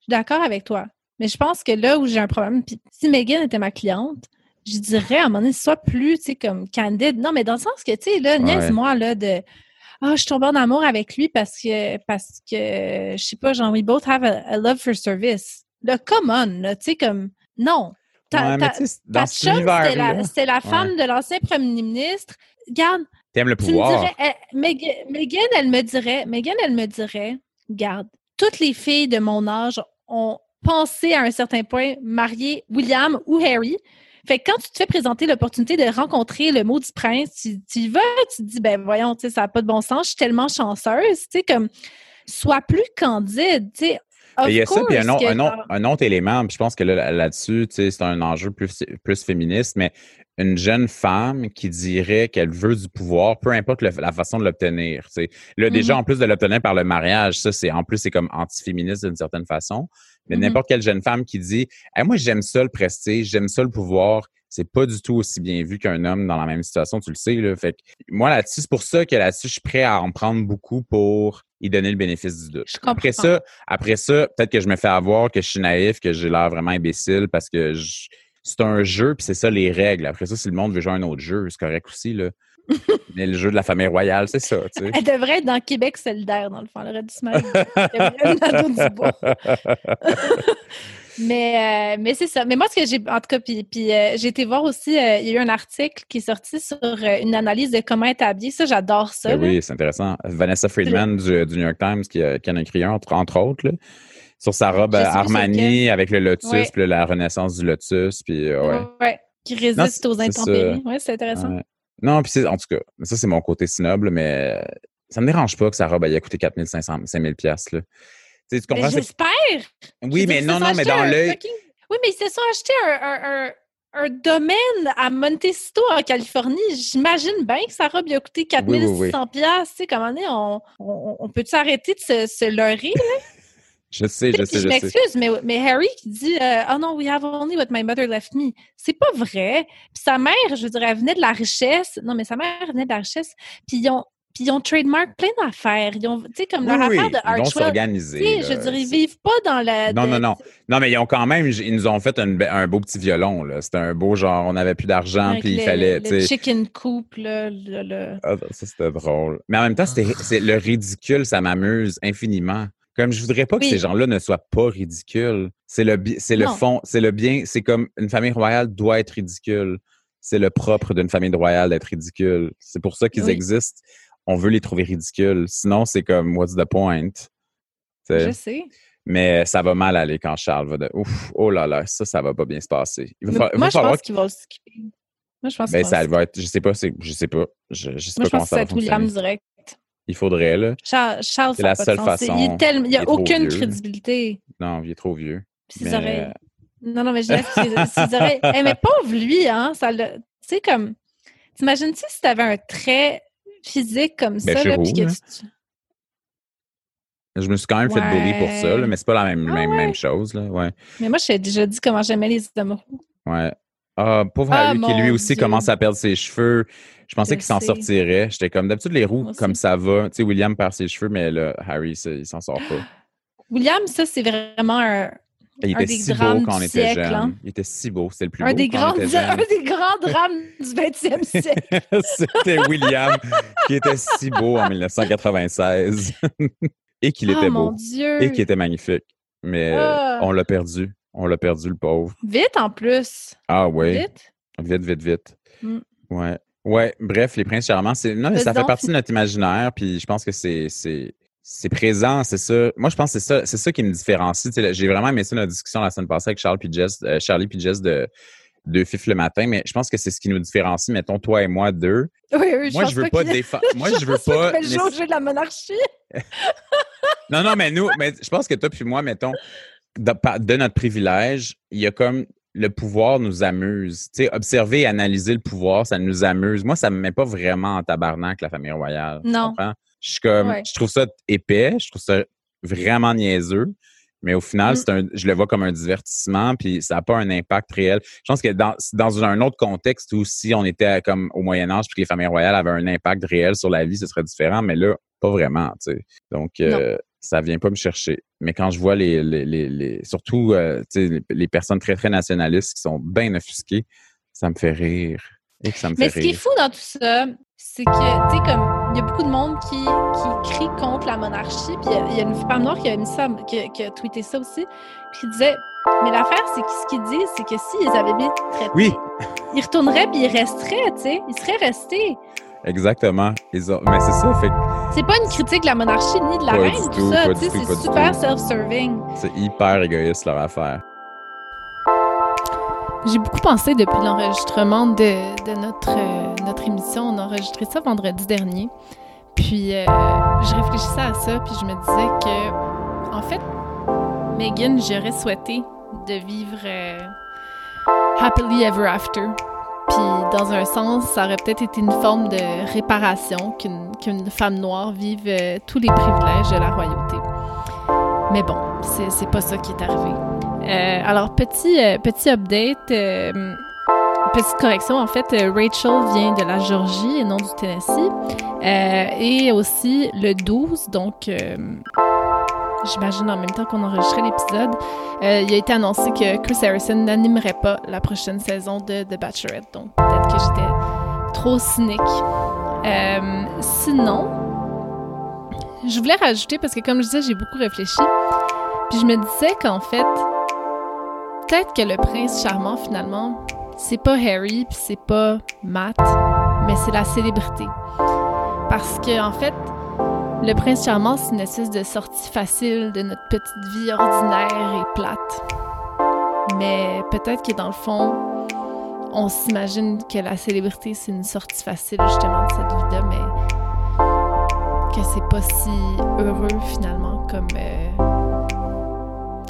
Je suis d'accord avec toi. Mais je pense que là où j'ai un problème, puis si Megan était ma cliente, je dirais à un moment donné, sois plus, tu sais, comme candide. Non, mais dans le sens que, tu sais, là, niaise-moi, là, de Ah, je suis tombée en amour avec lui parce que, parce que, je sais pas, genre, we both have a, a love for service. Là, come on, là, tu sais, comme, non. Ta- Ouais, ta- chum, c'était la, femme de l'ancien premier ministre. Regarde, t'aimes le pouvoir. Meg- Megan, elle me dirait, Megan, elle me dirait, garde, toutes les filles de mon âge ont pensé à un certain point marier William ou Harry. Fait que quand tu te fais présenter l'opportunité de rencontrer le mot du prince, tu, tu y vas, tu te dis, ben voyons, ça n'a pas de bon sens, je suis tellement chanceuse, tu sais, comme, sois plus candide, tu sais. Il y a ça, puis un, autre- que un, autre, genre- un autre élément, puis je pense que là, là-dessus, tu sais, c'est un enjeu plus, plus féministe, mais une jeune femme qui dirait qu'elle veut du pouvoir, peu importe le- la façon de l'obtenir. tu sais. Là, déjà, Mhm. en plus de l'obtenir par le mariage, ça, c'est en plus, c'est comme antiféministe d'une certaine façon. Mais Mhm. n'importe quelle jeune femme qui dit Hey, Moi, j'aime ça le prestige, j'aime ça le pouvoir, c'est pas du tout aussi bien vu qu'un homme dans la même situation, tu le sais. Là. Fait que moi, là-dessus, c'est pour ça que là-dessus, je suis prêt à en prendre beaucoup pour y donner le bénéfice du doute. Je comprends. Après ça, après ça, peut-être que je me fais avoir, que je suis naïf, que j'ai l'air vraiment imbécile parce que je- c'est un jeu, puis c'est ça les règles. Après ça, si le monde veut jouer un autre jeu, c'est correct aussi. Là. <laughs> Mais le jeu de la famille royale, c'est ça. Tu sais. Elle devrait être dans Québec solidaire, dans le fond. Elle aurait dû se mettre Gabrielle Nadeau-Dubois. Mais, euh, mais c'est ça. Mais moi, ce que j'ai, en tout cas, puis, puis, euh, j'ai été voir aussi, euh, il y a eu un article qui est sorti sur euh, une analyse de comment être habillé. Ça, j'adore ça. Ben oui, c'est intéressant. Vanessa Friedman du, du New York Times qui, en a écrit un, entre, entre autres, là, sur sa robe euh, Armani avec le lotus, Ouais. puis la renaissance du lotus, puis euh, ouais. Ouais, Qui résiste Non, aux intempéries. Oui, c'est intéressant. Non, puis c'est, en tout cas, ça, c'est mon côté snob, mais euh, ça me dérange pas que sa robe ait coûté 4500, 5000 piastres, là. Tu Mais comprends? j'espère. Je Oui, mais non, non, mais dans l'œil. fucking- Oui, mais ils se sont achetés un, un, un, un domaine à Montecito, en Californie. J'imagine bien que sa robe lui a coûté Oui, oui, 4600 piastres. Tu sais, comment on est, on, on, on peut-tu arrêter de se, se leurrer? là? Je sais, je sais, je je sais. m'excuse, mais, mais Harry qui dit euh, Oh non, we have only what my mother left me. C'est pas vrai. Puis sa mère, je veux dire, elle venait de la richesse. Non, mais sa mère venait de la richesse. Puis ils ont, puis ils ont trademark plein d'affaires. Ils ont, tu sais, comme leur oui, affaire de ils vont Archwell. s'organiser. Je dire, ils vivent pas dans la. Non, de- non, non. Non, mais ils ont quand même, ils nous ont fait un, un beau petit violon, là. C'était un beau genre, on n'avait plus d'argent, puis il le- fallait, le tu sais. chicken coop, là, le, le- Ah, ça, c'était drôle. Mais en même temps, c'était, c'est le ridicule, ça m'amuse infiniment. Comme je voudrais pas que ces gens-là ne soient pas ridicules. C'est le, c'est le Non. fond, c'est le bien, c'est comme une famille royale doit être ridicule. C'est le propre d'une famille royale d'être ridicule. C'est pour ça qu'ils Oui. existent. On veut les trouver ridicules. Sinon, c'est comme, what's the point? Je sais. Mais ça va mal aller quand Charles va de, ouf, oh là là, ça, ça va pas bien se passer. Il va, va moi, je pense qu'ils vont le skipper. Moi, je pense ben, ça va être, je sais pas, je sais pas, je, je sais Moi, pas je comment pense que ça ça va être William fonctionner. direct. Il faudrait, là. Charles, Charles C'est la seule Il façon. il n'y a aucune crédibilité. Non, il est trop vieux. Puis ses Mais- oreilles. Non, non, mais je <laughs> ses, oreilles. Eh, mais pauvre lui, hein. Ça tu sais, comme. T'imagines-tu si t'avais un trait physique comme Ben, ça, là, puis que tu. Je me suis quand même fait bully pour ça, là, Ouais. mais c'est pas la même, Ah même, ouais? même chose. Là. Ouais. Mais moi, je t'ai déjà dit comment j'aimais les hommes roux. ouais. Ah, pauvre Ah, Harry qui lui aussi Dieu. commence à perdre ses cheveux. Je pensais qu'il s'en sortirait. J'étais comme d'habitude les aussi. comme ça va. Tu sais, William perd ses cheveux, mais là, Harry, ça, il s'en sort pas. <gasps> William, ça, c'est vraiment un, Il Un était des si beau quand on était siècle, jeune. hein. Il était si beau. C'était le plus un, beau des quand grands, on était <laughs> un des grands drames du 20e <laughs> siècle. C'était William qui était si beau en 1996. <laughs> Et qu'il Ah, était beau. Dieu. Et qu'il était magnifique. Mais Ah. on l'a perdu. On l'a perdu, le pauvre. Vite, en plus. Ah oui. Vite. Vite, vite, vite. Mm. Ouais. Ouais, bref, les princes charmants, c'est non, ça fait partie de notre imaginaire, puis je pense que c'est c'est présent, c'est ça. Moi, je pense que c'est ça, c'est ça qui me différencie. J'ai vraiment aimé ça notre discussion la semaine passée avec Charles puis Jess, euh, Charlie puis Jess de de FIF le matin, mais je pense que c'est ce qui nous différencie, mettons, toi et moi, deux. Oui, oui, moi, je veux pas, défendre. Moi, je veux pas. Mais... de la monarchie. <laughs> non, non, mais nous, mais je pense que toi puis moi, mettons, de, notre privilège, il y a comme le pouvoir nous amuse. Tu sais, observer et analyser le pouvoir, ça nous amuse. Moi, ça me met pas vraiment en tabarnak, la famille royale. Non. Je suis comme, je trouve ça épais, je trouve ça vraiment niaiseux. Mais au final, mm. c'est un, je le vois comme un divertissement, puis ça n'a pas un impact réel. Je pense que dans, dans un autre contexte où si on était comme au Moyen Âge, puis que les familles royales avaient un impact réel sur la vie, ce serait différent. Mais là, pas vraiment. Tu sais. Donc, euh, ça vient pas me chercher. Mais quand je vois les, les, les, surtout euh, les, personnes très très nationalistes qui sont bien offusquées, ça me fait rire. Et que ça me Mais ce qui est fou dans tout ça, c'est que, tu sais, comme, il y a beaucoup de monde qui, qui crie contre la monarchie. Puis il y, a une femme noire qui a, mis ça, qui, a tweeté ça aussi, puis qui disait Mais l'affaire, c'est que ce qu'ils disent, c'est que s'ils avaient bien traité, oui. ils retourneraient puis ils resteraient, tu sais. Ils seraient restés. Exactement. Ils ont... Mais c'est ça, fait C'est pas une critique de la monarchie ni de la reine, tout, ça. C'est super self-serving. C'est hyper égoïste leur affaire. J'ai beaucoup pensé depuis l'enregistrement de, de notre, euh, notre émission. On a enregistré ça vendredi dernier. Puis, euh, je réfléchissais à ça, puis je me disais que, en fait, Megan, j'aurais souhaité de vivre euh, happily ever after. Puis, dans un sens, ça aurait peut-être été une forme de réparation qu'une femme noire vive tous les privilèges de la royauté. Mais bon, c'est pas ça qui est arrivé. Euh, alors, petit, euh, petit update, euh, petite correction, en fait, Rachel vient de la Georgie et non du Tennessee. et aussi le 12, donc j'imagine en même temps qu'on enregistrait l'épisode, il a été annoncé que Chris Harrison n'animerait pas la prochaine saison de The Bachelorette. Donc peut-être que j'étais trop cynique. sinon, je voulais rajouter, parce que comme je disais, j'ai beaucoup réfléchi, puis je me disais qu'en fait, peut-être que le prince charmant, finalement, c'est pas Harry puis c'est pas Matt, mais c'est la célébrité. Parce que, en fait, le prince charmant, c'est une espèce de sortie facile de notre petite vie ordinaire et plate. Mais peut-être que dans le fond, on s'imagine que la célébrité, c'est une sortie facile justement de cette vie-là, mais que c'est pas si heureux finalement comme, euh,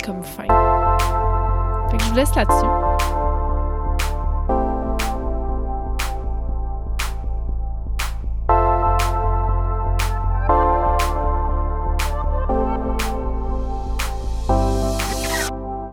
comme fin je vous laisse là-dessus.